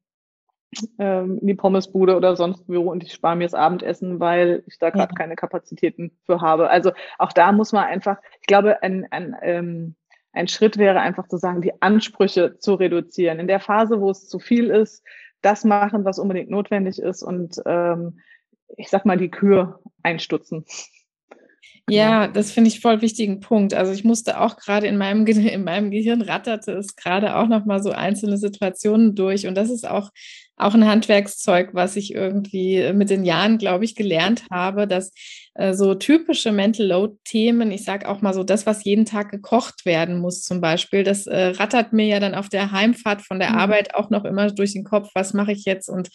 ähm, in die Pommesbude oder sonst wo und ich spare mir das Abendessen, weil ich da gerade ja. keine Kapazitäten für habe. Also auch da muss man einfach, ich glaube, ein, ein, ähm, ein Schritt wäre einfach zu sagen, die Ansprüche zu reduzieren. In der Phase, wo es zu viel ist, das machen, was unbedingt notwendig ist und ähm, ich sag mal, die Kür einstutzen. Ja, das finde ich voll wichtigen Punkt. Also ich musste auch gerade in meinem, in meinem Gehirn ratterte es gerade auch noch mal so einzelne Situationen durch. Und das ist auch, auch ein Handwerkszeug, was ich irgendwie mit den Jahren, glaube ich, gelernt habe, dass äh, so typische Mental Load-Themen, ich sage auch mal so, das, was jeden Tag gekocht werden muss zum Beispiel, das äh, rattert mir ja dann auf der Heimfahrt von der mhm. Arbeit auch noch immer durch den Kopf, was mache ich jetzt und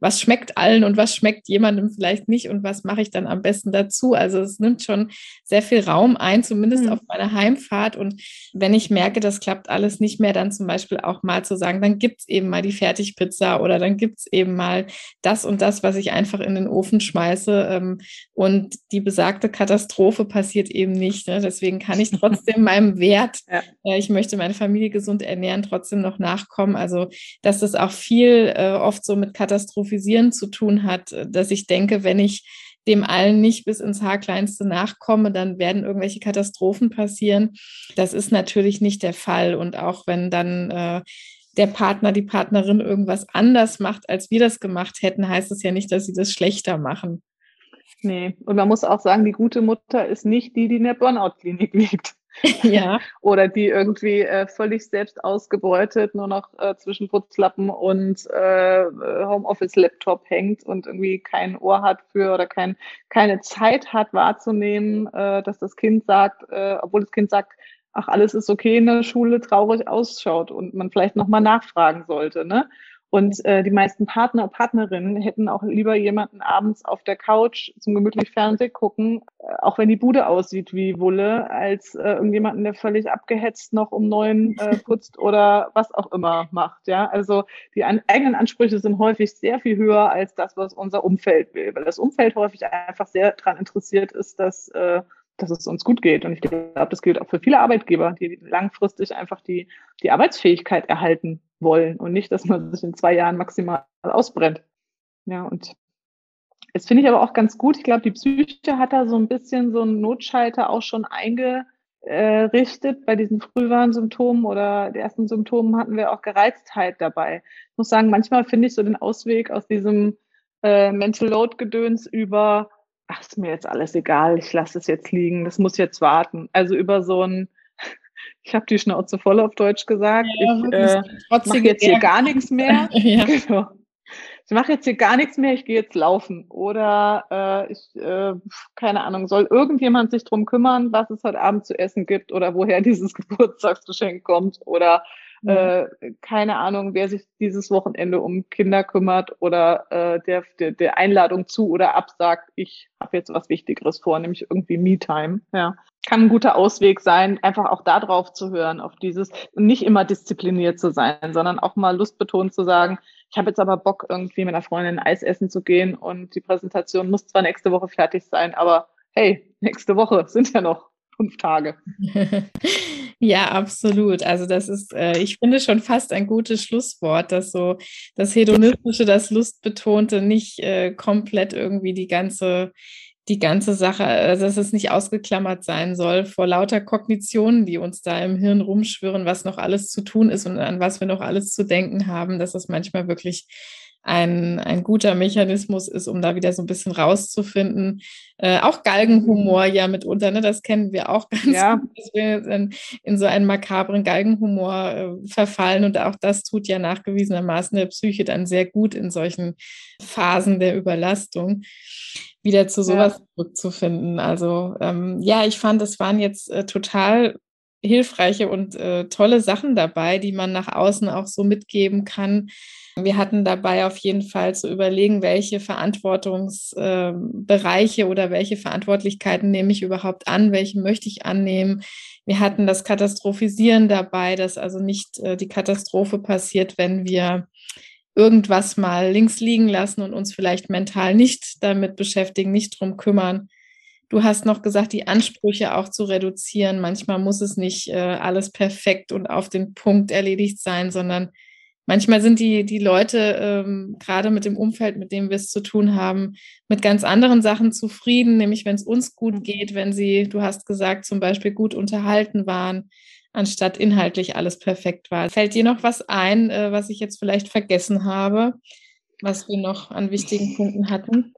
was schmeckt allen und was schmeckt jemandem vielleicht nicht und was mache ich dann am besten dazu. Also es nimmt schon sehr viel Raum ein, zumindest mhm. auf meiner Heimfahrt. Und wenn ich merke, das klappt alles nicht mehr, dann zum Beispiel auch mal zu sagen, dann gibt es eben mal die Fertigpizza oder dann gibt es eben mal das und das, was ich einfach in den Ofen schmeiße. Ähm, und die besagte Katastrophe passiert eben nicht. Ne? Deswegen kann ich trotzdem meinem Wert, ja. äh, ich möchte meine Familie gesund ernähren, trotzdem noch nachkommen. Also, dass das auch viel äh, oft so mit Katastrophisieren zu tun hat, dass ich denke, wenn ich dem allen nicht bis ins Haarkleinste nachkomme, dann werden irgendwelche Katastrophen passieren. Das ist natürlich nicht der Fall. Und auch wenn dann äh, der Partner, die Partnerin irgendwas anders macht, als wir das gemacht hätten, heißt es ja nicht, dass sie das schlechter machen. Nee, und man muss auch sagen, die gute Mutter ist nicht die, die in der Burnout-Klinik liegt. ja. Oder die irgendwie äh, völlig selbst ausgebeutet nur noch äh, zwischen Putzlappen und äh, Homeoffice-Laptop hängt und irgendwie kein Ohr hat für oder kein, keine Zeit hat wahrzunehmen, äh, dass das Kind sagt, äh, obwohl das Kind sagt, ach, alles ist okay in der Schule, traurig ausschaut und man vielleicht nochmal nachfragen sollte. Ne? Und äh, die meisten Partner Partnerinnen hätten auch lieber jemanden abends auf der Couch zum gemütlich Fernsehen gucken, äh, auch wenn die Bude aussieht wie Wulle, als äh, irgendjemanden, der völlig abgehetzt noch um neun äh, putzt oder was auch immer macht. Ja, also die an eigenen Ansprüche sind häufig sehr viel höher als das, was unser Umfeld will, weil das Umfeld häufig einfach sehr daran interessiert ist, dass äh, dass es uns gut geht. Und ich glaube, das gilt auch für viele Arbeitgeber, die langfristig einfach die, die Arbeitsfähigkeit erhalten wollen und nicht, dass man sich in zwei Jahren maximal ausbrennt. Ja, und das finde ich aber auch ganz gut. Ich glaube, die Psyche hat da so ein bisschen so einen Notschalter auch schon eingerichtet. Bei diesen Frühwarnsymptomen oder den ersten Symptomen hatten wir auch Gereiztheit dabei. Ich muss sagen, manchmal finde ich so den Ausweg aus diesem äh, Mental Load Gedöns über ach, ist mir jetzt alles egal, ich lasse es jetzt liegen, das muss jetzt warten. Also über so ein, ich habe die Schnauze voll auf Deutsch gesagt, ja, ich äh, mache jetzt hier gar nichts mehr. ja. genau. Ich mache jetzt hier gar nichts mehr, ich gehe jetzt laufen. Oder äh, ich, äh, keine Ahnung, soll irgendjemand sich drum kümmern, was es heute Abend zu essen gibt oder woher dieses Geburtstagsgeschenk kommt oder Mhm. Äh, keine Ahnung, wer sich dieses Wochenende um Kinder kümmert oder äh, der, der, der Einladung zu oder absagt, ich habe jetzt was Wichtigeres vor, nämlich irgendwie Me-Time. Ja. Kann ein guter Ausweg sein, einfach auch da drauf zu hören, auf dieses, nicht immer diszipliniert zu sein, sondern auch mal lustbetont zu sagen, ich habe jetzt aber Bock, irgendwie mit einer Freundin Eis essen zu gehen und die Präsentation muss zwar nächste Woche fertig sein, aber hey, nächste Woche sind ja noch fünf Tage. Ja, absolut. Also das ist, äh, ich finde schon fast ein gutes Schlusswort, dass so das Hedonistische, das Lustbetonte nicht äh, komplett irgendwie die ganze, die ganze Sache, also dass es nicht ausgeklammert sein soll vor lauter Kognitionen, die uns da im Hirn rumschwirren, was noch alles zu tun ist und an was wir noch alles zu denken haben, dass es manchmal wirklich ein, ein guter Mechanismus ist, um da wieder so ein bisschen rauszufinden. Äh, auch Galgenhumor ja mitunter, ne? das kennen wir auch ganz ja. gut, dass wir in, in, so einen makabren Galgenhumor äh, verfallen und auch das tut ja nachgewiesenermaßen der Psyche dann sehr gut in solchen Phasen der Überlastung wieder zu sowas ja. zurückzufinden. Also ähm, ja, ich fand, es waren jetzt äh, total hilfreiche und äh, tolle Sachen dabei, die man nach außen auch so mitgeben kann, wir hatten dabei auf jeden Fall zu überlegen, welche Verantwortungsbereiche ähm, oder welche Verantwortlichkeiten nehme ich überhaupt an, welche möchte ich annehmen. Wir hatten das Katastrophisieren dabei, dass also nicht äh, die Katastrophe passiert, wenn wir irgendwas mal links liegen lassen und uns vielleicht mental nicht damit beschäftigen, nicht drum kümmern. Du hast noch gesagt, die Ansprüche auch zu reduzieren. Manchmal muss es nicht äh, alles perfekt und auf den Punkt erledigt sein, sondern manchmal sind die, die Leute ähm, gerade mit dem Umfeld, mit dem wir es zu tun haben, mit ganz anderen Sachen zufrieden, nämlich wenn es uns gut geht, wenn sie, du hast gesagt, zum Beispiel gut unterhalten waren, anstatt inhaltlich alles perfekt war. Fällt dir noch was ein, äh, was ich jetzt vielleicht vergessen habe, was wir noch an wichtigen Punkten hatten?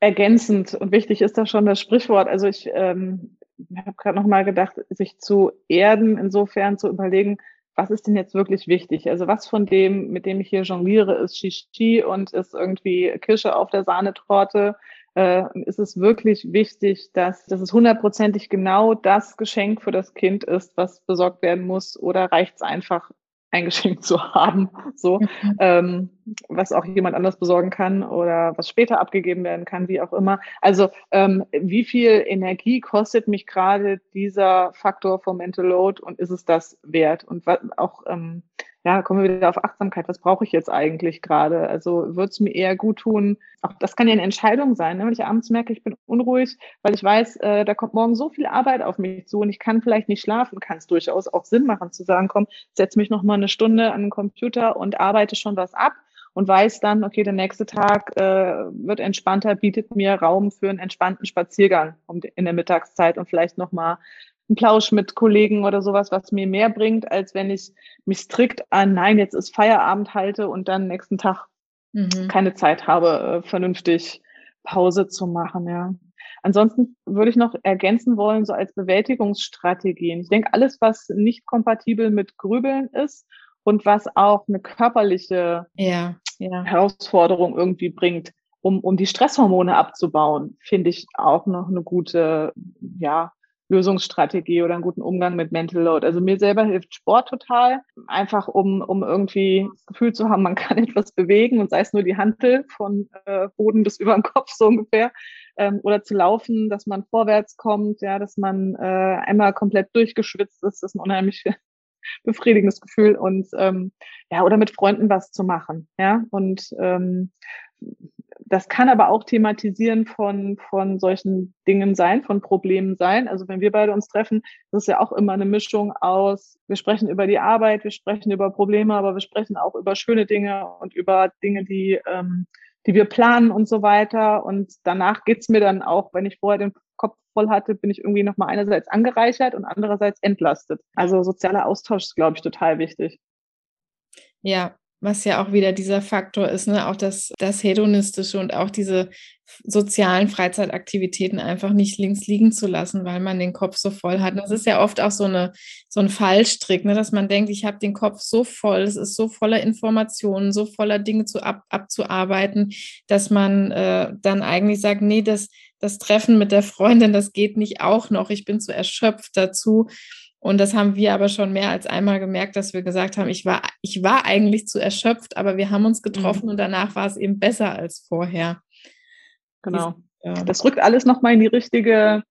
Ergänzend und wichtig ist da schon das Sprichwort. Also ich ähm, habe gerade noch mal gedacht, sich zu erden, insofern zu überlegen, was ist denn jetzt wirklich wichtig? Also was von dem, mit dem ich hier jongliere, ist Shishi und ist irgendwie Kirsche auf der Sahnetorte? Äh, ist es wirklich wichtig, dass, dass es hundertprozentig genau das Geschenk für das Kind ist, was besorgt werden muss? Oder reicht es einfach, ein Geschenk zu haben, so, mhm. ähm, was auch jemand anders besorgen kann oder was später abgegeben werden kann, wie auch immer. Also ähm, wie viel Energie kostet mich gerade dieser Faktor vom Mental Load und ist es das wert? Und was auch ähm, ja, kommen wir wieder auf Achtsamkeit. Was brauche ich jetzt eigentlich gerade? Also wird es mir eher gut tun? Auch das kann ja eine Entscheidung sein, ne? wenn ich abends merke, ich bin unruhig, weil ich weiß, äh, da kommt morgen so viel Arbeit auf mich zu und ich kann vielleicht nicht schlafen, kann es durchaus auch Sinn machen zu sagen, komm, setz mich noch mal eine Stunde an den Computer und arbeite schon was ab und weiß dann, okay, der nächste Tag äh, wird entspannter, bietet mir Raum für einen entspannten Spaziergang in der Mittagszeit und vielleicht noch mal ein Plausch mit Kollegen oder sowas, was mir mehr bringt, als wenn ich mich strikt an, nein, jetzt ist Feierabend halte und dann nächsten Tag mhm. keine Zeit habe, äh, vernünftig Pause zu machen, ja. Ansonsten würde ich noch ergänzen wollen, so als Bewältigungsstrategien. Ich denke, alles, was nicht kompatibel mit Grübeln ist und was auch eine körperliche ja, ja. Herausforderung irgendwie bringt, um, um die Stresshormone abzubauen, finde ich auch noch eine gute, ja, Lösungsstrategie oder einen guten Umgang mit Mental Load. Also mir selber hilft Sport total, einfach um, um irgendwie das Gefühl zu haben, man kann etwas bewegen und sei es nur die Hantel von äh, Boden bis über den Kopf so ungefähr ähm, oder zu laufen, dass man vorwärts kommt, ja, dass man äh, einmal komplett durchgeschwitzt ist, das ist ein unheimlich befriedigendes Gefühl und ähm, ja oder mit Freunden was zu machen, ja und ähm, das kann aber auch thematisieren von, von solchen Dingen sein, von Problemen sein. Also wenn wir beide uns treffen, das ist ja auch immer eine Mischung aus, wir sprechen über die Arbeit, wir sprechen über Probleme, aber wir sprechen auch über schöne Dinge und über Dinge, die, ähm, die wir planen und so weiter. Und danach geht's mir dann auch, wenn ich vorher den Kopf voll hatte, bin ich irgendwie nochmal einerseits angereichert und andererseits entlastet. Also sozialer Austausch ist, glaube ich, total wichtig. Ja, was ja auch wieder dieser Faktor ist, ne? auch das, das Hedonistische und auch diese sozialen Freizeitaktivitäten einfach nicht links liegen zu lassen, weil man den Kopf so voll hat. Das ist ja oft auch so, eine, so ein Fallstrick, ne? dass man denkt, ich habe den Kopf so voll, es ist so voller Informationen, so voller Dinge zu ab, abzuarbeiten, dass man äh, dann eigentlich sagt, nee, das, das Treffen mit der Freundin, das geht nicht auch noch, ich bin zu erschöpft dazu. Und das haben wir aber schon mehr als einmal gemerkt, dass wir gesagt haben, ich war, ich war eigentlich zu erschöpft, aber wir haben uns getroffen mhm. und danach war es eben besser als vorher. Genau. Das rückt alles nochmal in die richtige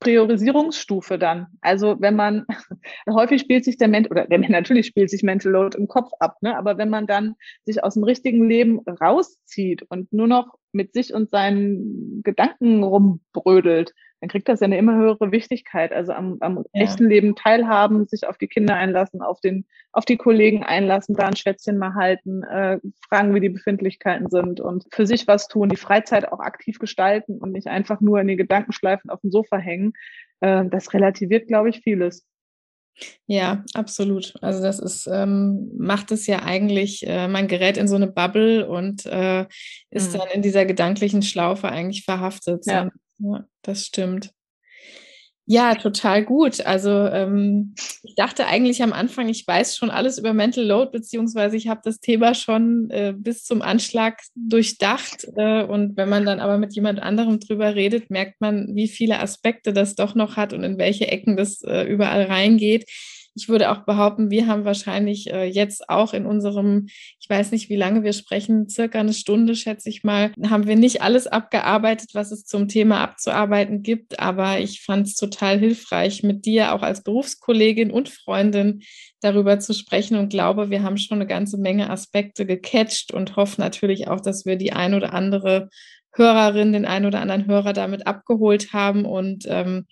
Priorisierungsstufe dann. Also wenn man, häufig spielt sich der Mental, oder der, natürlich spielt sich Mental Load im Kopf ab, ne? aber wenn man dann sich aus dem richtigen Leben rauszieht und nur noch mit sich und seinen Gedanken rumbrödelt, dann kriegt das ja eine immer höhere Wichtigkeit. Also am, am ja. echten Leben teilhaben, sich auf die Kinder einlassen, auf den, auf die Kollegen einlassen, da ein Schwätzchen mal halten, äh, fragen, wie die Befindlichkeiten sind und für sich was tun, die Freizeit auch aktiv gestalten und nicht einfach nur in die Gedankenschleifen auf dem Sofa hängen. Äh, das relativiert, glaube ich, vieles. Ja, absolut. Also das ist, ähm, macht es ja eigentlich, äh, man gerät in so eine Bubble und äh, ist mhm. dann in dieser gedanklichen Schlaufe eigentlich verhaftet. Ja. Ja, das stimmt. Ja, total gut. Also ähm, ich dachte eigentlich am Anfang, ich weiß schon alles über Mental Load, beziehungsweise ich habe das Thema schon äh, bis zum Anschlag durchdacht. Äh, und wenn man dann aber mit jemand anderem drüber redet, merkt man, wie viele Aspekte das doch noch hat und in welche Ecken das äh, überall reingeht ich würde auch behaupten, wir haben wahrscheinlich äh, jetzt auch in unserem, ich weiß nicht, wie lange wir sprechen, circa eine Stunde, schätze ich mal, haben wir nicht alles abgearbeitet, was es zum Thema abzuarbeiten gibt. Aber ich fand es total hilfreich, mit dir auch als Berufskollegin und Freundin darüber zu sprechen und glaube, wir haben schon eine ganze Menge Aspekte gecatcht und hoffe natürlich auch, dass wir die ein oder andere Hörerin, den ein oder anderen Hörer damit abgeholt haben und ähm,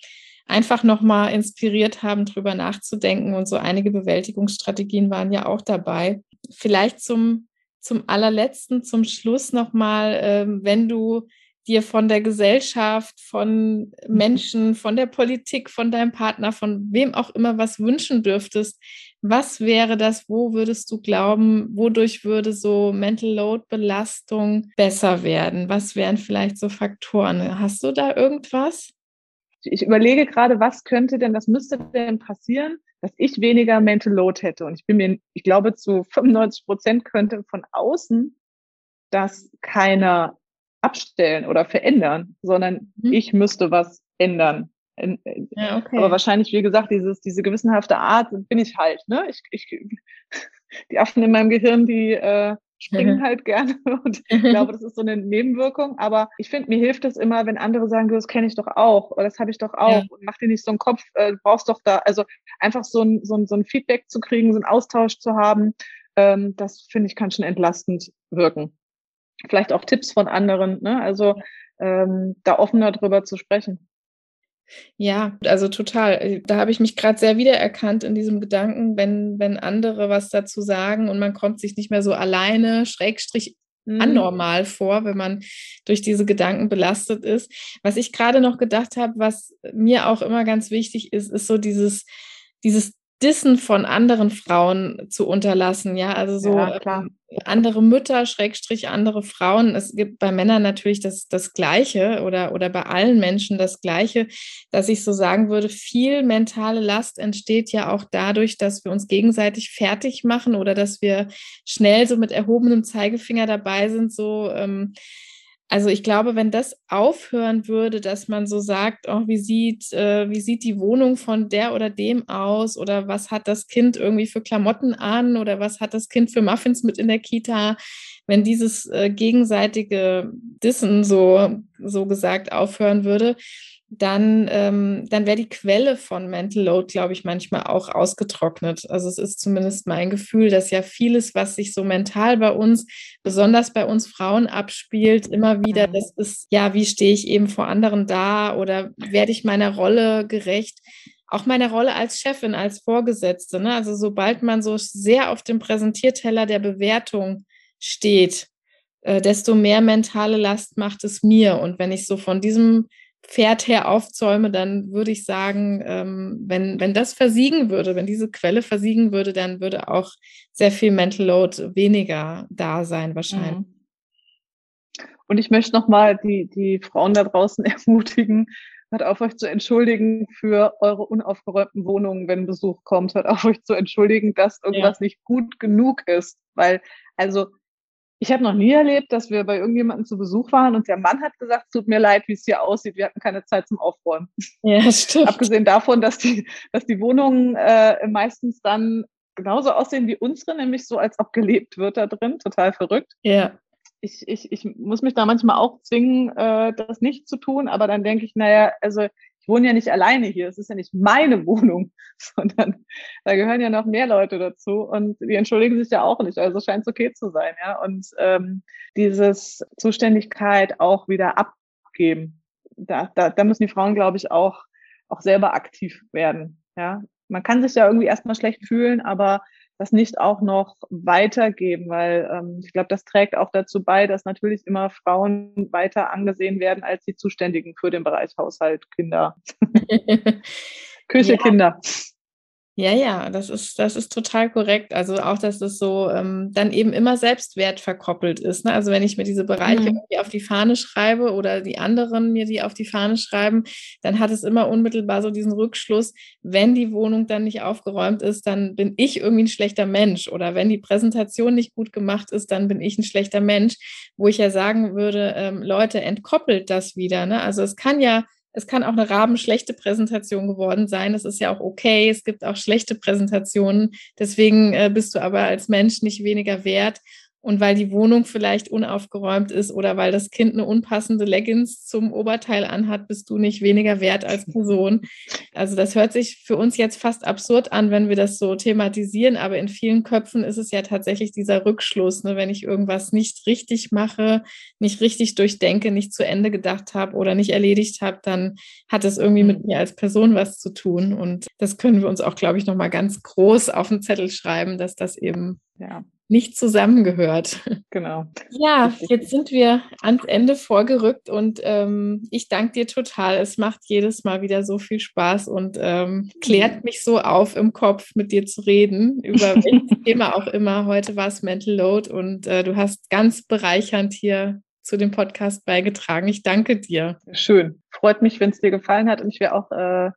einfach nochmal inspiriert haben, drüber nachzudenken. Und so einige Bewältigungsstrategien waren ja auch dabei. vielleicht zum, zum allerletzten, zum Schluss nochmal, ähm, wenn du dir von der Gesellschaft, von mhm. Menschen, von der Politik, von deinem Partner, von wem auch immer was wünschen dürftest, was wäre das? Wo würdest du glauben, wodurch würde so Mental Load Belastung besser werden? Was wären vielleicht so Faktoren? Hast du da irgendwas? Ich überlege gerade, was könnte denn, was müsste denn passieren, dass ich weniger Mental Load hätte? Und ich bin mir, ich glaube, zu 95 Prozent könnte von außen das keiner abstellen oder verändern, sondern mhm. ich müsste was ändern. Ja, okay. Aber wahrscheinlich, wie gesagt, dieses, diese gewissenhafte Art bin ich halt. Ne? Ich, ich, die Affen in meinem Gehirn, die äh, springen halt gerne und ich glaube, das ist so eine Nebenwirkung. Aber ich finde, mir hilft es immer, wenn andere sagen, das kenne ich doch auch oder das habe ich doch auch ja. und mach dir nicht so einen Kopf, äh, brauchst doch da, also einfach so ein, so, ein, so ein Feedback zu kriegen, so einen Austausch zu haben, ähm, das finde ich kann schon entlastend wirken vielleicht auch Tipps von anderen, ne? also ähm, da offener drüber zu sprechen. Ja, also total. Da habe ich mich gerade sehr wiedererkannt in diesem Gedanken, wenn, wenn andere was dazu sagen und man kommt sich nicht mehr so alleine, schrägstrich mhm. anormal vor, wenn man durch diese Gedanken belastet ist. Was ich gerade noch gedacht habe, was mir auch immer ganz wichtig ist, ist so dieses, dieses Dissen von anderen Frauen zu unterlassen, ja, also so ja, ähm, andere Mütter, Schrägstrich andere Frauen. Es gibt bei Männern natürlich das, das Gleiche oder, oder bei allen Menschen das Gleiche, dass ich so sagen würde, viel mentale Last entsteht ja auch dadurch, dass wir uns gegenseitig fertig machen oder dass wir schnell so mit erhobenem Zeigefinger dabei sind, so ähm, also ich glaube, wenn das aufhören würde, dass man so sagt, oh, wie sieht, äh, wie sieht die Wohnung von der oder dem aus? Oder was hat das Kind irgendwie für Klamotten an? Oder was hat das Kind für Muffins mit in der Kita, wenn dieses äh, gegenseitige Dissen so, so gesagt aufhören würde, dann, ähm, dann wäre die Quelle von Mental Load, glaube ich, manchmal auch ausgetrocknet. Also es ist zumindest mein Gefühl, dass ja vieles, was sich so mental bei uns, besonders bei uns Frauen abspielt, immer wieder, mhm. das ist, ja, wie stehe ich eben vor anderen da oder werde ich meiner Rolle gerecht? Auch meiner Rolle als Chefin, als Vorgesetzte. Ne? Also sobald man so sehr auf dem Präsentierteller der Bewertung steht, äh, desto mehr mentale Last macht es mir. Und wenn ich so von diesem Pferd her aufzäume, dann würde ich sagen, ähm, wenn, wenn das versiegen würde, wenn diese Quelle versiegen würde, dann würde auch sehr viel Mental Load weniger da sein wahrscheinlich. Mhm. Und ich möchte nochmal die, die Frauen da draußen ermutigen, hört auf euch zu entschuldigen für eure unaufgeräumten Wohnungen, wenn Besuch kommt. Hört auf euch zu entschuldigen, dass irgendwas ja. nicht gut genug ist. Weil, also ich habe noch nie erlebt, dass wir bei irgendjemandem zu Besuch waren und der Mann hat gesagt, es tut mir leid, wie es hier aussieht. Wir hatten keine Zeit zum Aufräumen. Ja, stimmt. Abgesehen davon, dass die, dass die Wohnungen äh, meistens dann genauso aussehen wie unsere, nämlich so, als ob gelebt wird da drin. Total verrückt. Ja. Ich, ich, ich muss mich da manchmal auch zwingen, äh, das nicht zu tun, aber dann denke ich, naja, also wohne ja nicht alleine hier. Es ist ja nicht meine Wohnung, sondern da gehören ja noch mehr Leute dazu und die entschuldigen sich ja auch nicht. Also scheint es okay zu sein, ja. Und ähm, dieses Zuständigkeit auch wieder abgeben, da, da, da müssen die Frauen, glaube ich, auch auch selber aktiv werden. Ja, man kann sich ja irgendwie erstmal schlecht fühlen, aber das nicht auch noch weitergeben, weil ähm, ich glaube, das trägt auch dazu bei, dass natürlich immer Frauen weiter angesehen werden als die Zuständigen für den Bereich Haushalt, Kinder, Küche, ja. Kinder. Ja, ja, das ist, das ist total korrekt. Also auch, dass das so ähm, dann eben immer Selbstwert verkoppelt ist. Ne? Also wenn ich mir diese Bereiche mhm. auf die Fahne schreibe oder die anderen mir die auf die Fahne schreiben, dann hat es immer unmittelbar so diesen Rückschluss, wenn die Wohnung dann nicht aufgeräumt ist, dann bin ich irgendwie ein schlechter Mensch. Oder wenn die Präsentation nicht gut gemacht ist, dann bin ich ein schlechter Mensch, wo ich ja sagen würde, ähm, Leute, entkoppelt das wieder. Ne? Also es kann ja es kann auch eine rabenschlechte Präsentation geworden sein. Das ist ja auch okay. Es gibt auch schlechte Präsentationen. Deswegen äh, bist du aber als Mensch nicht weniger wert. Und weil die Wohnung vielleicht unaufgeräumt ist oder weil das Kind eine unpassende Leggings zum Oberteil anhat, bist du nicht weniger wert als Person. Also das hört sich für uns jetzt fast absurd an, wenn wir das so thematisieren, aber in vielen Köpfen ist es ja tatsächlich dieser Rückschluss, ne? wenn ich irgendwas nicht richtig mache, nicht richtig durchdenke, nicht zu Ende gedacht habe oder nicht erledigt habe, dann hat es irgendwie mit mhm. mir als Person was zu tun. Und das können wir uns auch, glaube ich, nochmal ganz groß auf den Zettel schreiben, dass das eben ja nicht zusammengehört. Genau. Ja, jetzt sind wir ans Ende vorgerückt und ähm, ich danke dir total. Es macht jedes Mal wieder so viel Spaß und ähm, klärt mich so auf im Kopf, mit dir zu reden, über welches Thema auch immer. Heute war es Mental Load und äh, du hast ganz bereichernd hier zu dem Podcast beigetragen. Ich danke dir. Schön. Freut mich, wenn es dir gefallen hat. Und ich wäre auch äh,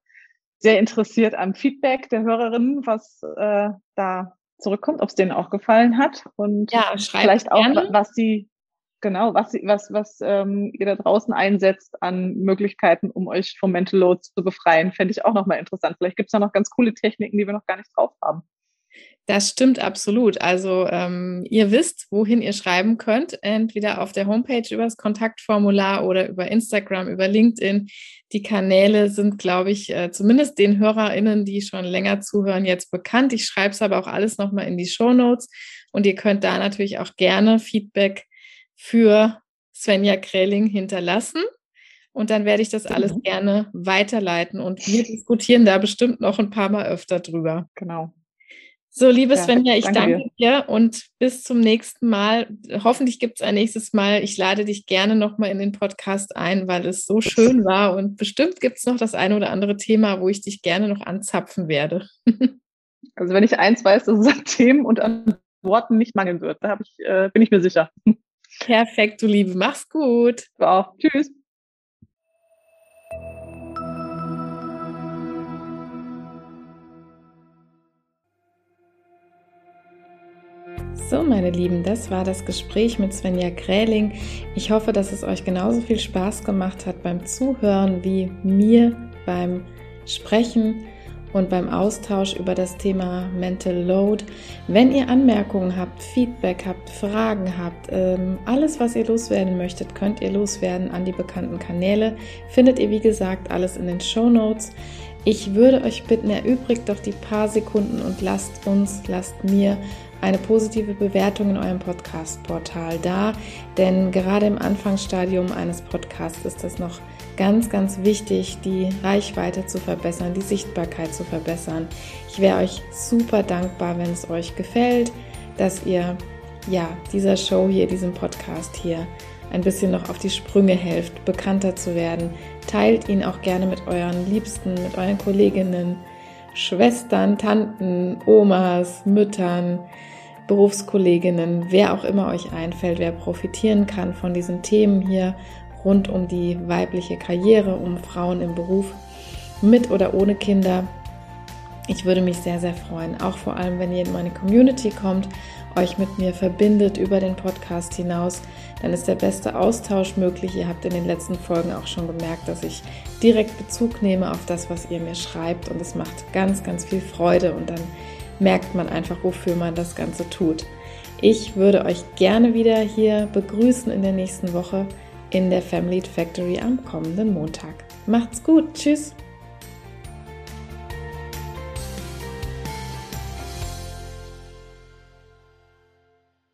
sehr interessiert am Feedback der Hörerinnen, was äh, da zurückkommt, ob es denen auch gefallen hat. Und ja, vielleicht auch, gerne. was sie, genau, was, sie, was, was ähm, ihr da draußen einsetzt an Möglichkeiten, um euch vom Mental Load zu befreien. Fände ich auch nochmal interessant. Vielleicht gibt es da noch ganz coole Techniken, die wir noch gar nicht drauf haben. Das stimmt absolut. Also ähm, ihr wisst, wohin ihr schreiben könnt, entweder auf der Homepage über das Kontaktformular oder über Instagram, über LinkedIn. Die Kanäle sind, glaube ich, äh, zumindest den HörerInnen, die schon länger zuhören, jetzt bekannt. Ich schreibe es aber auch alles nochmal in die Show Notes und ihr könnt da natürlich auch gerne Feedback für Svenja Kräling hinterlassen. Und dann werde ich das alles mhm. gerne weiterleiten und wir diskutieren da bestimmt noch ein paar Mal öfter drüber. Genau. So, liebe Svenja, ich danke, danke dir und bis zum nächsten Mal. Hoffentlich gibt es ein nächstes Mal. Ich lade dich gerne nochmal in den Podcast ein, weil es so schön war und bestimmt gibt es noch das eine oder andere Thema, wo ich dich gerne noch anzapfen werde. Also wenn ich eins weiß, dass es an Themen und an Worten nicht mangeln wird, da ich, äh, bin ich mir sicher. Perfekt, du Liebe. Mach's gut. Du auch. Tschüss. So, meine Lieben, das war das Gespräch mit Svenja Kräling. Ich hoffe, dass es euch genauso viel Spaß gemacht hat beim Zuhören wie mir beim Sprechen und beim Austausch über das Thema Mental Load. Wenn ihr Anmerkungen habt, Feedback habt, Fragen habt, ähm, alles, was ihr loswerden möchtet, könnt ihr loswerden an die bekannten Kanäle. Findet ihr, wie gesagt, alles in den Show Notes. Ich würde euch bitten, erübrigt doch die paar Sekunden und lasst uns, lasst mir eine positive Bewertung in eurem Podcast-Portal da, denn gerade im Anfangsstadium eines Podcasts ist das noch ganz, ganz wichtig, die Reichweite zu verbessern, die Sichtbarkeit zu verbessern. Ich wäre euch super dankbar, wenn es euch gefällt, dass ihr ja dieser Show hier, diesem Podcast hier ein bisschen noch auf die Sprünge helft, bekannter zu werden. Teilt ihn auch gerne mit euren Liebsten, mit euren Kolleginnen, Schwestern, Tanten, Omas, Müttern, Berufskolleginnen, wer auch immer euch einfällt, wer profitieren kann von diesen Themen hier rund um die weibliche Karriere, um Frauen im Beruf, mit oder ohne Kinder. Ich würde mich sehr, sehr freuen, auch vor allem, wenn ihr in meine Community kommt, euch mit mir verbindet über den Podcast hinaus, dann ist der beste Austausch möglich. Ihr habt in den letzten Folgen auch schon gemerkt, dass ich direkt Bezug nehme auf das, was ihr mir schreibt und es macht ganz, ganz viel Freude und dann merkt man einfach, wofür man das Ganze tut. Ich würde euch gerne wieder hier begrüßen in der nächsten Woche in der Family Factory am kommenden Montag. Macht's gut, tschüss!